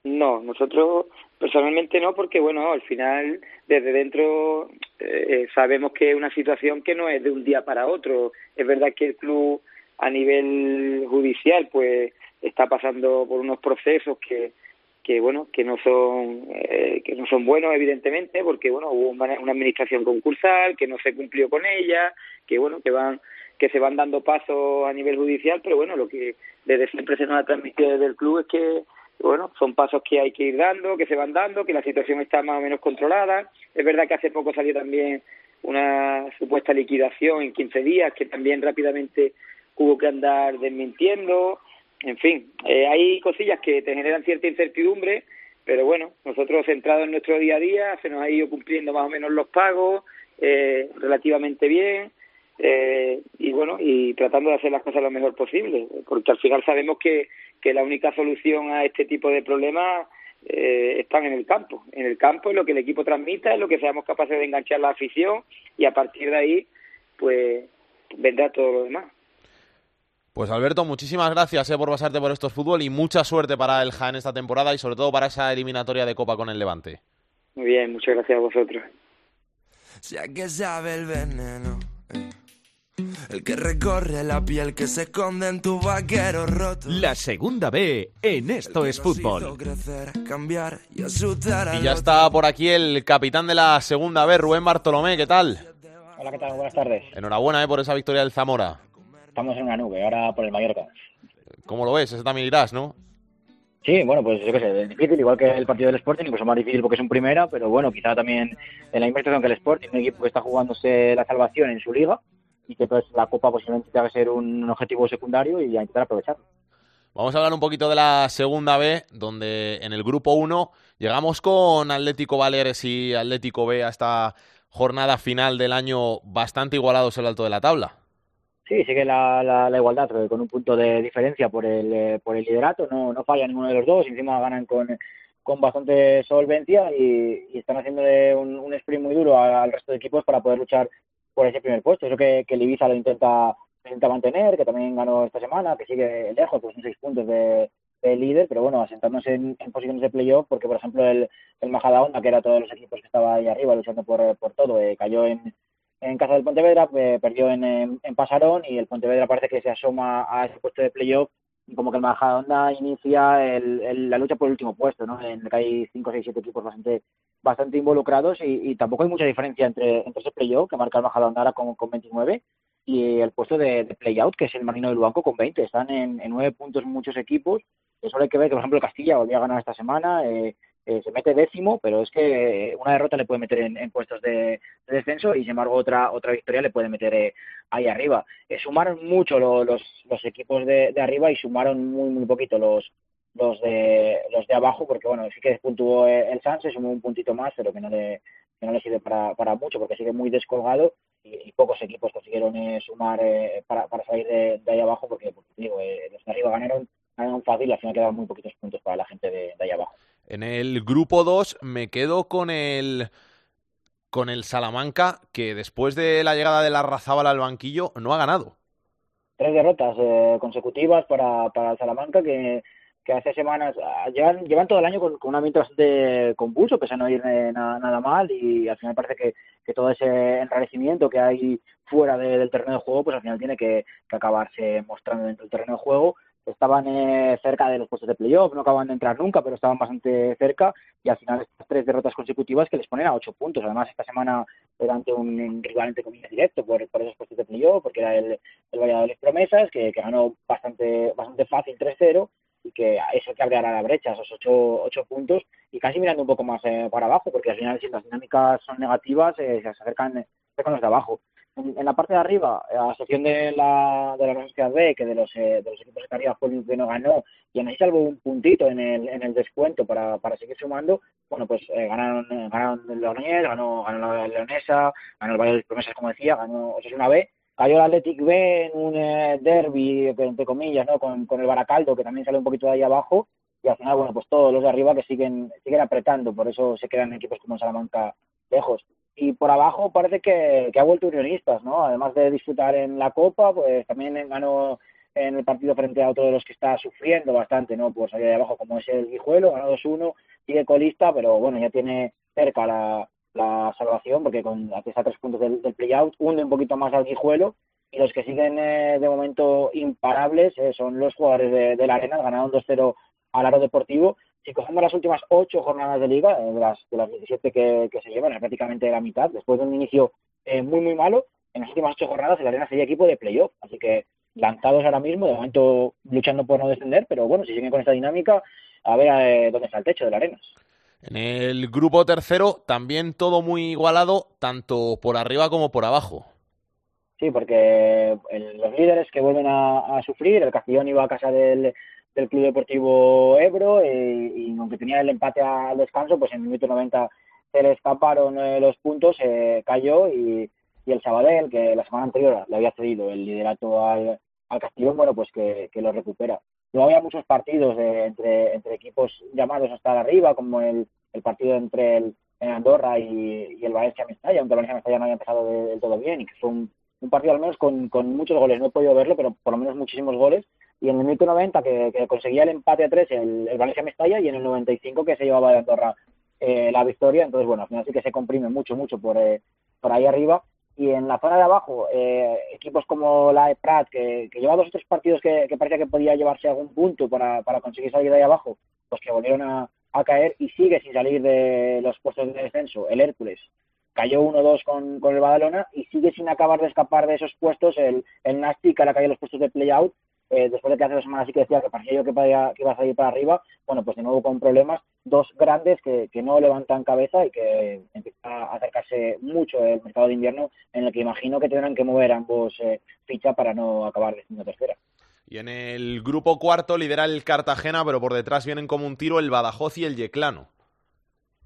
No, nosotros personalmente no, porque bueno, al final desde dentro eh, sabemos que es una situación que no es de un día para otro. Es verdad que el club a nivel judicial pues está pasando por unos procesos que que bueno que no son eh, que no son buenos evidentemente porque bueno hubo una, administración concursal que no se cumplió con ella que bueno que van que se van dando pasos a nivel judicial pero bueno lo que desde siempre se nos ha transmitido desde el club es que bueno, son pasos que hay que ir dando, que se van dando, que la situación está más o menos controlada. Es verdad que hace poco salió también una supuesta liquidación en 15 días, que también rápidamente hubo que andar desmintiendo. En fin, eh, hay cosillas que te generan cierta incertidumbre, pero bueno, nosotros centrados en nuestro día a día, se nos ha ido cumpliendo más o menos los pagos eh, relativamente bien. Eh, y bueno, y tratando de hacer las cosas lo mejor posible, porque al final sabemos que que la única solución a este tipo de problemas eh, están en el campo. En el campo es lo que el equipo transmita, es lo que seamos capaces de enganchar la afición y a partir de ahí, pues vendrá todo lo demás. Pues Alberto, muchísimas gracias eh, por pasarte por estos fútbol y mucha suerte para el Jaén esta temporada y sobre todo para esa eliminatoria de Copa con el Levante. Muy bien, muchas gracias a vosotros. Ya que sabe el veneno. El que recorre la piel que se esconde en tu vaquero roto. La segunda B en Esto es Fútbol. Crecer, cambiar y, asustar y ya está por aquí el capitán de la segunda B, Rubén Bartolomé, ¿qué tal? Hola, ¿qué tal? Buenas tardes. Enhorabuena eh, por esa victoria del Zamora. Estamos en una nube, ahora por el Mallorca. ¿Cómo lo ves? Eso también dirás, ¿no? Sí, bueno, pues yo qué sé, es difícil, igual que el partido del Sporting, incluso más difícil porque es un primera, pero bueno, quizá también en la inversión que el Sporting, un equipo que está jugándose la salvación en su liga, y que pues la Copa posiblemente tenga que ser un objetivo secundario y a intentar aprovecharlo. Vamos a hablar un poquito de la segunda B, donde en el grupo 1 llegamos con Atlético Baleares y Atlético B a esta jornada final del año bastante igualados en el alto de la tabla. Sí, sigue la, la, la igualdad, con un punto de diferencia por el, eh, por el liderato, no, no falla ninguno de los dos, encima ganan con, con bastante solvencia y, y están haciéndole un, un sprint muy duro al, al resto de equipos para poder luchar por ese primer puesto. Eso que, que el Ibiza lo intenta, intenta mantener, que también ganó esta semana, que sigue lejos, pues seis puntos de, de líder, pero bueno, asentándose en, en posiciones de playoff, porque por ejemplo el, el Majadahonda, que era todos los equipos que estaba ahí arriba luchando por, por todo, eh, cayó en, en casa del Pontevedra, eh, perdió en, en, en, Pasarón y el Pontevedra parece que se asoma a ese puesto de playoff y como que el Majadahonda inicia el, el, la lucha por el último puesto, ¿no? En el que hay cinco, seis, siete equipos bastante bastante involucrados y, tampoco hay mucha diferencia entre, entre ese playoff que marca el Majadahonda con, con 29 y el puesto de, de playout que es el Marino del Luanco con 20. Están en, en 9 puntos muchos equipos. Eso hay que ver que, por ejemplo, Castilla volvió a ganar esta semana. Eh, eh, se mete décimo, pero es que una derrota le puede meter en, puestos de, de, descenso y sin embargo otra otra victoria le puede meter eh, ahí arriba. Eh, sumaron mucho lo, los, los equipos de, de arriba y sumaron muy muy poquito los los de los de abajo porque bueno sí que puntuó el San se sumó un puntito más pero que no le que no le sirve para, para mucho porque sigue muy descolgado y, pocos equipos consiguieron sumar para, para salir de, ahí abajo porque, digo, eh, los de arriba ganaron, ganaron fácil y al final quedaban muy poquitos puntos para la gente de, de ahí abajo. En el grupo 2 me quedo con el con el Salamanca que después de la llegada de la Razábala al banquillo no ha ganado. Tres derrotas consecutivas para, para el Salamanca que que hace semanas ah, llevan, llevan todo el año con, un ambiente bastante convulso, pese a no ir nada mal y al final parece que, que todo ese enrarecimiento que hay fuera del terreno de juego, pues al final tiene que, acabarse mostrando dentro del terreno de juego. Estaban eh, cerca de los puestos de playoff, no acaban de entrar nunca, pero estaban bastante cerca y al final estas tres derrotas consecutivas que les ponen a ocho puntos. Además, esta semana era ante un rival entre comillas directo por, por esos puestos de playoff, porque era el, el Valladolid Promesas, que, que ganó bastante, bastante fácil 3-0 y que eso que abrirá la brecha, esos ocho, ocho puntos, y casi mirando un poco más eh, para abajo, porque al final si las dinámicas son negativas, eh, se acercan, con los de abajo. En, la parte de arriba, a excepción de la, de la Universidad B, que de los, eh, de los equipos de arriba fue el que no ganó, y aún así salvo un puntito en el, en el descuento para, para seguir sumando, bueno, pues ganaron, ganaron el Logroñés, ganó, ganó la Leonesa, ganó el Valle de Promesas, como decía, ganó una B, cayó el Athletic B en un eh, derby, entre comillas, ¿no? Con, con, el Baracaldo, que también sale un poquito de ahí abajo, y al final, bueno, pues todos los de arriba que siguen, siguen apretando, por eso se quedan equipos como Salamanca lejos. Y por abajo parece que, que ha vuelto Unionistas, ¿no? Además de disfrutar en la Copa, pues también ganó en el partido frente a otro de los que está sufriendo bastante, ¿no? Pues allá de abajo, como es el Guijuelo, ganó 2-1, sigue colista, pero bueno, ya tiene cerca la, la salvación, porque con a tres puntos del, del play-out, hunde un poquito más al guijuelo, y los que siguen eh, de momento imparables eh, son los jugadores de, la Arena, ganaron 2-0 al Aro Deportivo. Si cogemos las últimas ocho jornadas de liga, eh, de, las, de las 17 que, que se llevan, es prácticamente la mitad, después de un inicio muy, muy malo, en las últimas ocho jornadas el Arena sería equipo de playoff, así que lanzados ahora mismo, de momento luchando por no descender, pero bueno, si siguen con esta dinámica, a ver dónde está el techo de la Arenas. En el grupo tercero también todo muy igualado, tanto por arriba como por abajo. Sí, porque los líderes que vuelven a, sufrir, el Castellón iba a casa del, Club Deportivo Ebro eh, y, aunque tenía el empate al descanso, pues en el minuto 90 se le escaparon eh, los puntos, eh, cayó y, el Sabadell, que la semana anterior le había cedido el liderato al, al Castellón, bueno, pues que lo recupera. No había muchos partidos entre, entre equipos llamados a estar arriba, como el, el partido entre el, Andorra y, el Valencia-Mestalla, aunque el Valencia-Mestalla no había empezado del todo bien y que fue un, partido al menos con, con, muchos goles. No he podido verlo, pero por lo menos muchísimos goles. Y en el minuto 90 que, que conseguía el empate a tres el, el Valencia-Mestalla y en el 95 que se llevaba de Andorra eh, la victoria. Entonces, bueno, al final sí que se comprime mucho, mucho por, eh, por ahí arriba y en la zona de abajo, eh, equipos como la de Prat, que, lleva dos o tres partidos que, parecía que podía llevarse algún punto para, para conseguir salir de ahí abajo, pues que volvieron a, caer y sigue sin salir de los puestos de descenso. El Hércules cayó 1-2 con, con el Badalona y sigue sin acabar de escapar de esos puestos el, el Nastic, que ahora caído los puestos de play-out eh, después de que hace dos semanas sí que decía que parecía yo que, que iba a salir para arriba, bueno, pues de nuevo con problemas, dos grandes que, que no levantan cabeza y que empieza a acercarse mucho el mercado de invierno, en el que imagino que tendrán que mover ambos eh, fichas para no acabar de tercera. Y en el grupo cuarto lidera el Cartagena, pero por detrás vienen como un tiro el Badajoz y el Yeclano.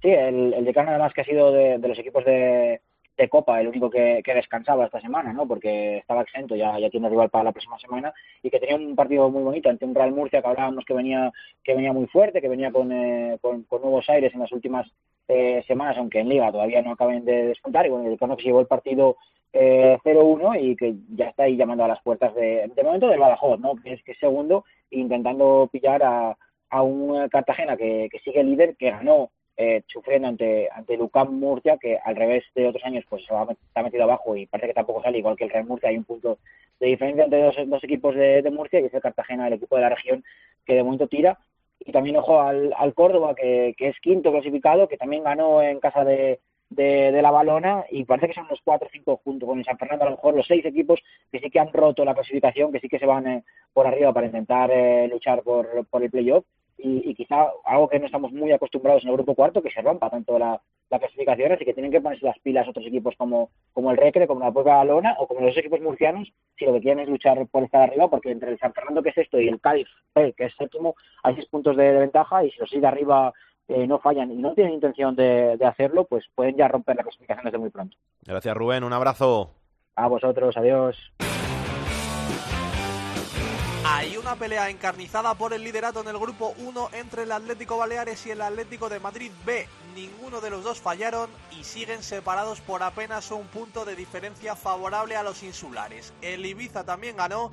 Sí, el, el Yeclano además que ha sido de los equipos de, de Copa, el único que, descansaba esta semana, ¿no? Porque estaba exento, ya, ya tiene rival para la próxima semana y que tenía un partido muy bonito ante un Real Murcia que hablábamos que venía que venía muy fuerte, que venía con, eh, con, nuevos aires en las últimas eh, semanas, aunque en Liga todavía no acaben de descontar. Y bueno, el que se llevó el partido eh, 0-1 y que ya está ahí llamando a las puertas de, de momento del Badajoz, ¿no? Que es que segundo, intentando pillar a, a un Cartagena que, que sigue líder, que ganó eh, sufriendo ante, ante Lucam Murcia, que al revés de otros años pues se ha metido abajo y parece que tampoco sale, igual que el Real Murcia, hay un punto de diferencia entre dos, dos equipos de, Murcia, y es el Cartagena, el equipo de la región, que de momento tira. Y también ojo al, al Córdoba, que, que es quinto clasificado, que también ganó en casa de, de, la balona y parece que son los cuatro o cinco junto con el San Fernando, a lo mejor los seis equipos que sí que han roto la clasificación, que sí que se van eh, por arriba para intentar eh, luchar por, por el playoff y, quizá algo que no estamos muy acostumbrados en el grupo cuarto, que se rompa tanto la, clasificación, así que tienen que ponerse las pilas otros equipos como, como el Recre, como la propia Lona o como los equipos murcianos, si lo que quieren es luchar por estar arriba, porque entre el San Fernando, que es esto, y el Cádiz, que es séptimo, hay seis puntos de, ventaja, y si los sigue arriba eh, no fallan y no tienen intención de, de hacerlo, pues pueden ya romper la clasificación desde muy pronto. Gracias, Rubén. Un abrazo. A vosotros, adiós. Una pelea encarnizada por el liderato en el grupo 1 entre el Atlético Baleares y el Atlético de Madrid B. Ninguno de los dos fallaron y siguen separados por apenas un punto de diferencia favorable a los insulares. El Ibiza también ganó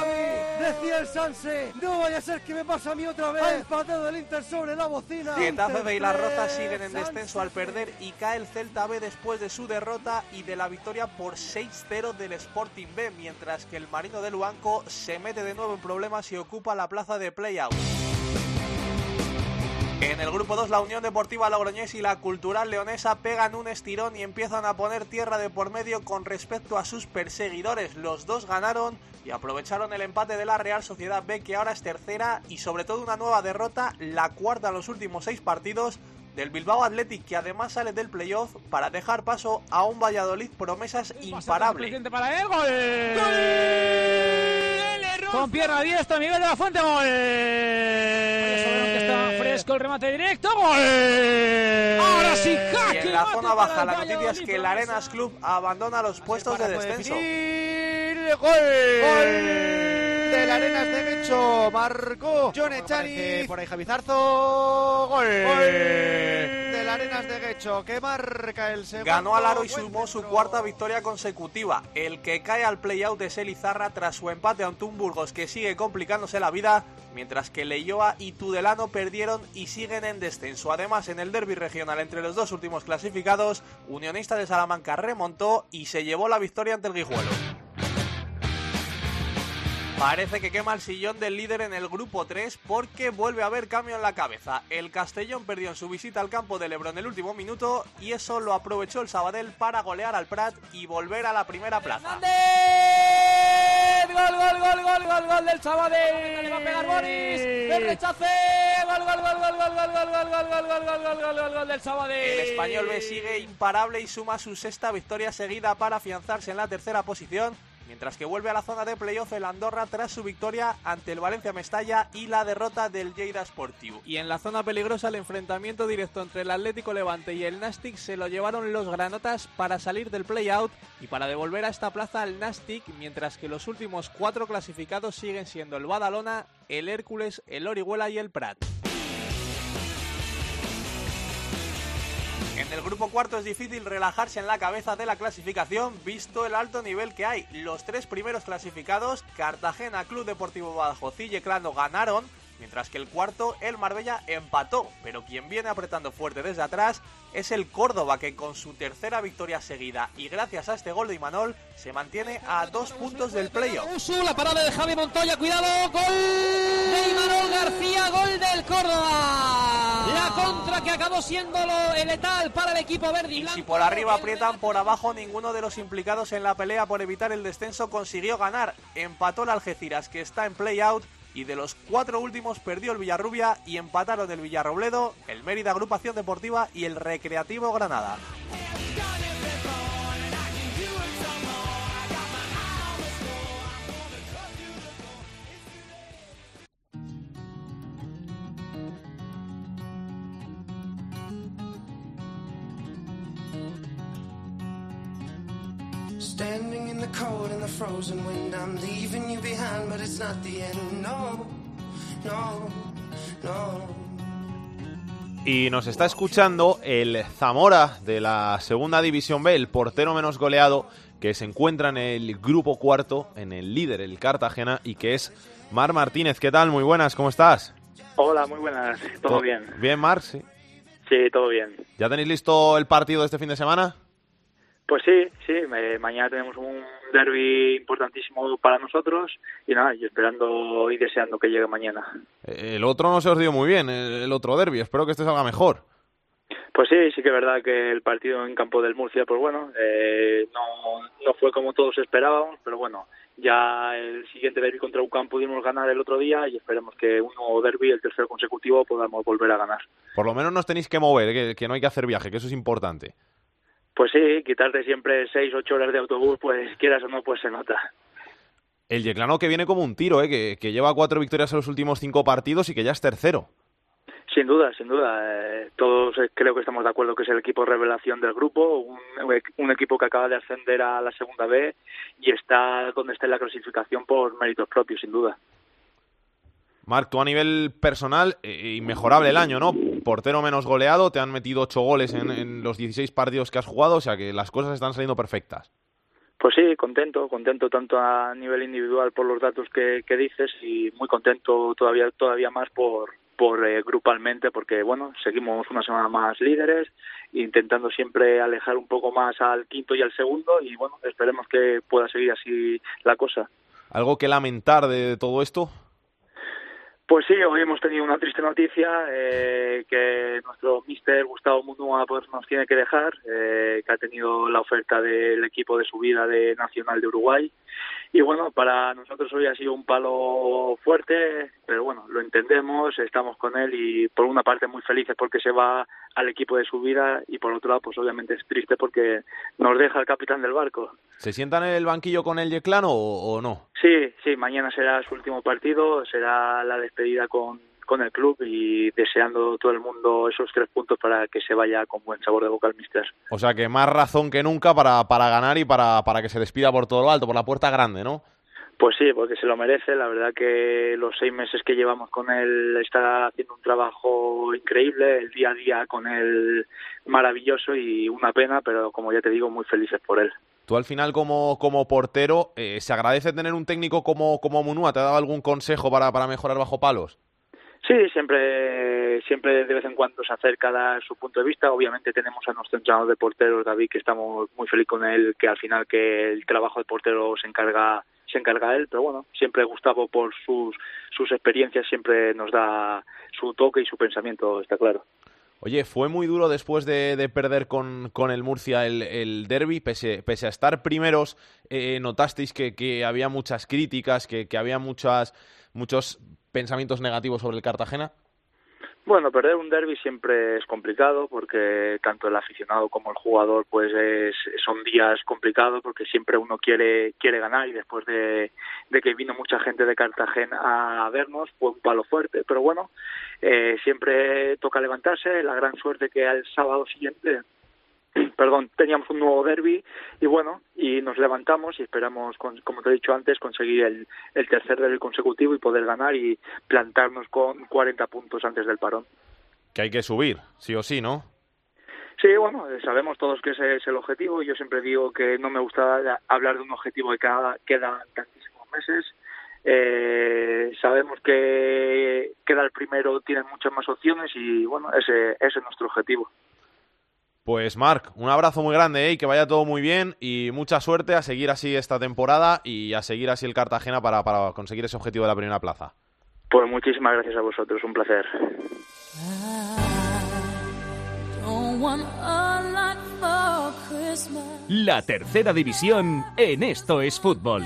Decía el Sanse, no vaya a ser que me pase a mí otra vez. Ha empatado el Inter sobre la bocina. Getafe y la Rota siguen en descenso al perder y cae el Celta B después de su derrota y de la victoria por 6-0 del Sporting B, mientras que el Marino de Luanco se mete de nuevo en problemas y ocupa la plaza de playout. En el grupo 2, la Unión Deportiva Logroñés y la Cultural Leonesa pegan un estirón y empiezan a poner tierra de por medio con respecto a sus perseguidores. Los dos ganaron y aprovecharon el empate de la Real Sociedad B, que ahora es tercera, y sobre todo una nueva derrota, la cuarta en los últimos seis partidos del Bilbao Athletic, que además sale del playoff para dejar paso a un Valladolid promesas imparable. para él, gol. Con pierna diestra, Miguel de la Fuente, gol. Fresco el remate directo, gol. Ahora sí, Y jaque en la zona baja, la noticia es que el Arenas Club abandona los puestos de descenso. Gol. Del Arenas de Guecho. Marcó John Echani. Por ahí Javi Zarzo. Gol. Arenas de Guecho. Que marca el segundo. Ganó al aro y sumó su cuarta victoria consecutiva. El que cae al playout es Elizarra tras su empate ante un Burgos que sigue complicándose la vida, mientras que Leyoa y Tudelano perdieron y siguen en descenso. Además, en el derby regional entre los dos últimos clasificados, Unionista de Salamanca remontó y se llevó la victoria ante el Guijuelo. Parece que quema el sillón del líder en el grupo 3 porque vuelve a haber cambio en la cabeza. El Castellón perdió en su visita al campo del Ebro en el último minuto y eso lo aprovechó el Sabadell para golear al Prat y volver a la primera plaza. Gol, gol, gol, gol, gol, gol del Sabadell. Le va a pegar Boris. El rechace. Gol, gol, gol, gol, gol, gol, gol, gol, gol, gol, gol, gol, gol, gol, gol, gol del Sabadell. El español B sigue imparable y suma su sexta victoria seguida para afianzarse en la tercera posición, mientras que vuelve a la zona de playoff el Andorra tras su victoria ante el Valencia Mestalla y la derrota del Lleida Sportivo. Y en la zona peligrosa el enfrentamiento directo entre el Atlético Levante y el Nastic se lo llevaron los granotas para salir del playout y para devolver a esta plaza al Nastic, mientras que los últimos cuatro clasificados siguen siendo el Badalona, el Hércules, el Orihuela y el Prat. En el grupo cuarto es difícil relajarse en la cabeza de la clasificación, visto el alto nivel que hay. Los tres primeros clasificados, Cartagena, Club Deportivo Badajoz y Yeclano, ganaron, mientras que el cuarto, el Marbella, empató. Pero quien viene apretando fuerte desde atrás es el Córdoba, que con su tercera victoria seguida y gracias a este gol de Imanol, se mantiene a dos puntos del playoff. La parada de Javi Montoya, cuidado, gol de Imanol García, gol del Córdoba. La contra que acabó siendo lo letal para el equipo verde y si por arriba aprietan, por abajo ninguno de los implicados en la pelea por evitar el descenso consiguió ganar. Empató el Algeciras, que está en play-out, y de los cuatro últimos perdió el Villarrubia y empataron el Villarrobledo, el Mérida Agrupación Deportiva y el Recreativo Granada. Standing in the cold and the frozen wind, I'm leaving you behind, but it's not the end. No, no, no. Y nos está escuchando el Zamora de la Segunda División B, el portero menos goleado, que se encuentra en el grupo cuarto, en el líder, el Cartagena, y que es Mar Martínez. ¿Qué tal? Muy buenas, ¿cómo estás? Hola, muy buenas. ¿Todo To- bien? Bien, Mar, sí. Sí, todo bien. ¿Ya tenéis listo el partido de este fin de semana? Pues sí, sí, mañana tenemos un derby importantísimo para nosotros y nada, yo esperando y deseando que llegue mañana. El otro no se os dio muy bien, el el otro derby. Espero que este salga mejor. Pues sí, sí que es verdad que el partido en campo del Murcia, pues bueno, eh, no, no fue como todos esperábamos, pero bueno, ya el siguiente derby contra UCAM pudimos ganar el otro día y esperemos que un nuevo derby, el tercero consecutivo, podamos volver a ganar. Por lo menos nos tenéis que mover, que, que no hay que hacer viaje, que eso es importante. Pues sí, quitarte siempre seis, ocho horas de autobús, pues quieras o no, pues se nota. El Yeclano que viene como un tiro, ¿eh? que, que lleva cuatro victorias en los últimos cinco partidos y que ya es tercero. Sin duda, sin duda. Eh, todos eh, creo que estamos de acuerdo que es el equipo revelación del grupo, un, un, equipo que acaba de ascender a la segunda B y está donde está en la clasificación por méritos propios, sin duda. Marc, tú a nivel personal, eh, inmejorable el año, ¿no? Portero menos goleado, te han metido ocho goles en, en los 16 partidos que has jugado, o sea que las cosas están saliendo perfectas. Pues sí, contento, contento tanto a nivel individual por los datos que, que dices y muy contento todavía todavía más por, por eh, grupalmente porque bueno seguimos una semana más líderes intentando siempre alejar un poco más al quinto y al segundo y bueno esperemos que pueda seguir así la cosa algo que lamentar de todo esto pues sí, hoy hemos tenido una triste noticia eh, que nuestro mister Gustavo Munúa pues, nos tiene que dejar, eh, que ha tenido la oferta del equipo de subida de Nacional de Uruguay. Y bueno, para nosotros hoy ha sido un palo fuerte, pero bueno, lo entendemos, estamos con él y por una parte muy felices porque se va al equipo de subida y por otro lado pues obviamente es triste porque nos deja el capitán del barco. ¿Se sientan en el banquillo con el Yeclano o, o no? Sí, sí, mañana será su último partido, será la despedida con, con el club y deseando todo el mundo esos tres puntos para que se vaya con buen sabor de boca al Mister. O sea que más razón que nunca para, para ganar y para, para que se despida por todo lo alto, por la puerta grande, ¿no? Pues sí, porque se lo merece. La verdad que los seis meses que llevamos con él está haciendo un trabajo increíble, el día a día con él maravilloso y una pena, pero como ya te digo, muy felices por él. Tú al final como, como portero, eh, ¿se agradece tener un técnico como, como Munúa? ¿Te ha dado algún consejo para, para mejorar bajo palos? Sí, siempre, siempre de vez en cuando se acerca a su punto de vista. Obviamente tenemos a nuestro entrenador de porteros, David, que estamos muy felices con él, que al final que el trabajo de portero se encarga se encarga él, pero bueno, siempre Gustavo por sus, sus experiencias siempre nos da su toque y su pensamiento, está claro. Oye, fue muy duro después de, de perder con, con, el Murcia el, el derby, pese, pese, a estar primeros, eh, notasteis que, que, había muchas críticas, que, que había muchas, muchos pensamientos negativos sobre el Cartagena. Bueno, perder un derby siempre es complicado porque tanto el aficionado como el jugador pues es, son días complicados porque siempre uno quiere quiere ganar y después de, que vino mucha gente de Cartagena a vernos fue un palo fuerte, pero bueno, eh, siempre toca levantarse, la gran suerte que al sábado siguiente perdón, teníamos un nuevo derby y bueno, y nos levantamos y esperamos, con, como te he dicho antes, conseguir el, el tercer derby consecutivo y poder ganar y plantarnos con 40 puntos antes del parón. Que hay que subir, sí o sí, ¿no? Sí, bueno, sabemos todos que ese es el objetivo. Yo siempre digo que no me gusta hablar de un objetivo que cada, quedan tantísimos meses. Eh, sabemos que queda el primero, tiene muchas más opciones y bueno, ese, ese es nuestro objetivo. Pues Marc, un abrazo muy grande ¿eh? y que vaya todo muy bien y mucha suerte a seguir así esta temporada y a seguir así el Cartagena para, para conseguir ese objetivo de la primera plaza. Pues muchísimas gracias a vosotros, un placer. La tercera división en Esto es Fútbol.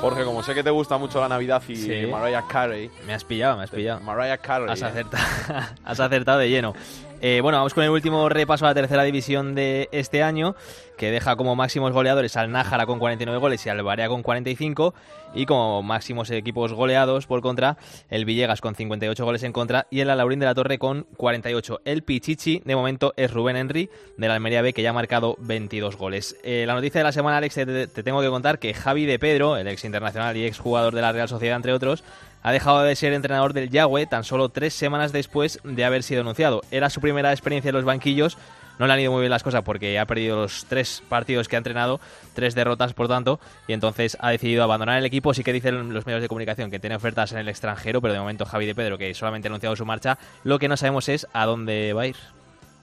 Jorge, como sé que te gusta mucho la Navidad y sí. Mariah Carey. Me has pillado, me has pillado. Mariah Carey. Has acertado, has acertado de lleno. Eh, bueno, vamos con el último repaso a la tercera división de este año, que deja como máximos goleadores al Nájara con 49 goles y al Barea con 45, y como máximos equipos goleados por contra, el Villegas con 58 goles en contra y el Alaurín de la Torre con 48. El Pichichi, de momento, es Rubén Henry de la Almería B, que ya ha marcado 22 goles. Eh, la noticia de la semana, Alex, te, te tengo que contar que Javi de Pedro, el ex internacional y ex jugador de la Real Sociedad, entre otros, ha dejado de ser entrenador del Yagüe tan solo tres semanas después de haber sido anunciado. Era su primera experiencia en los banquillos. No le han ido muy bien las cosas porque ha perdido los tres partidos que ha entrenado, tres derrotas por tanto, y entonces ha decidido abandonar el equipo. Sí que dicen los medios de comunicación que tiene ofertas en el extranjero, pero de momento Javi de Pedro, que solamente ha anunciado su marcha, lo que no sabemos es a dónde va a ir.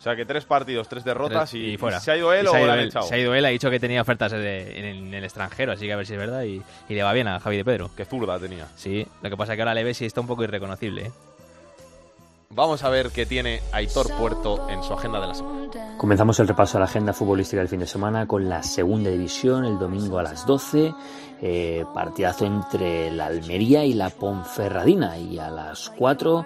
O sea que tres partidos, tres derrotas y, y fuera. ¿Se ha ido él o se ha le ido han él, echado? Se ha ido él, ha dicho que tenía ofertas de- en, el, en el extranjero, así que a ver si es verdad. Y, y le va bien a Javi de Pedro. Qué zurda tenía. Sí, lo que pasa es que ahora le ves y está un poco irreconocible. ¿eh? Vamos a ver qué tiene Aitor Puerto en su agenda de la semana. Comenzamos el repaso a la agenda futbolística del fin de semana con la segunda división el domingo a las 12. Eh, partidazo entre la Almería y la Ponferradina. Y a las 4,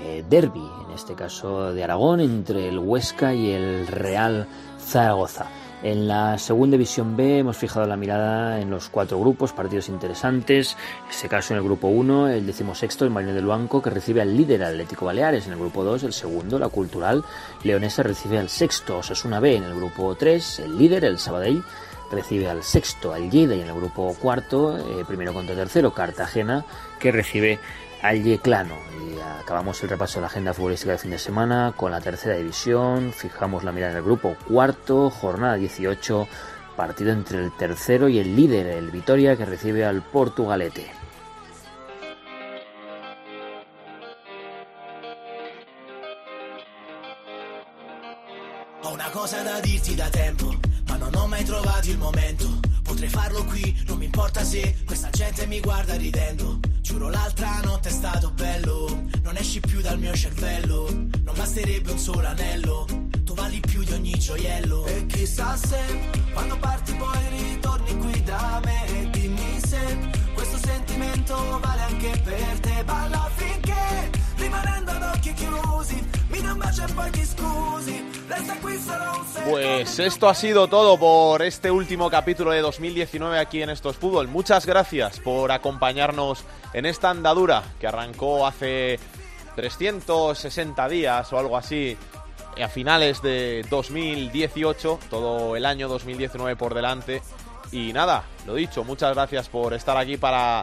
eh, en este caso de Aragón, entre el Huesca y el Real Zaragoza. En la segunda división B hemos fijado la mirada en los cuatro grupos, partidos interesantes. En este caso en el grupo 1, el decimosexto, el Marino del Banco, que recibe al líder Atlético Baleares. En el grupo 2, el segundo, la Cultural Leonesa, recibe al sexto Osasuna B. En el grupo 3, el líder, el Sabadell, recibe al sexto, al Lleida. Y en el grupo cuarto, eh, primero contra tercero, Cartagena, que recibe al Yeclano. Y acabamos el repaso de la agenda futbolística del fin de semana con la tercera división. Fijamos la mirada en el grupo cuarto, jornada 18, partido entre el tercero y el líder, el Vitoria, que recibe al Portugalete. Una cosa da dirti da tempo, non ho mai trovato il momento. Potrei farlo qui, non mi importa se questa gente mi guarda ridendo. Giuro l'altra notte è stato bello, non esci più dal mio cervello. Non basterebbe un solo anello, tu vali più di ogni gioiello. E chissà se quando parti poi ritorni qui da me e dimmi se questo sentimento vale anche per te. Balla finché rimanendo ad occhi chiusi, Pues esto ha sido todo por este último capítulo de 2019 aquí en Estos Fútbol. Muchas gracias por acompañarnos en esta andadura que arrancó hace 360 días o algo así a finales de 2018, todo el año 2019 por delante. Y nada, lo dicho, muchas gracias por estar aquí para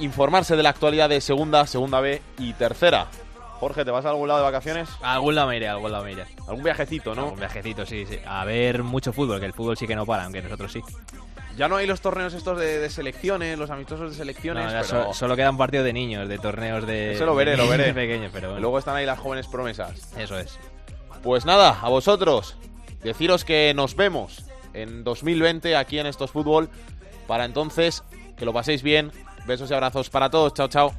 informarse de la actualidad de segunda, segunda B y tercera. Jorge, ¿te vas a algún lado de vacaciones? A algún lado me iré, a algún lado me iré. Algún viajecito, ¿no? Un viajecito, sí, sí. A ver mucho fútbol, que el fútbol sí que no para, aunque nosotros sí. Ya no hay los torneos estos de, de selecciones, los amistosos de selecciones. No, ya pero so- solo quedan partidos de niños, de torneos de. Eso lo veré, lo veré. pequeños, pero bueno. Luego están ahí las jóvenes promesas. Eso es. Pues nada, a vosotros, deciros que nos vemos en 2020 aquí en Estos Fútbol. Para entonces, que lo paséis bien. Besos y abrazos para todos. Chao, chao.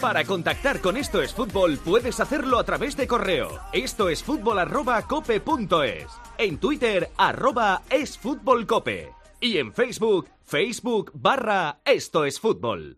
Para contactar con Esto es Fútbol puedes hacerlo a través de correo. Esto es fútbol arroba es. En Twitter arroba es fútbol. Y en Facebook, Facebook barra Esto es Fútbol.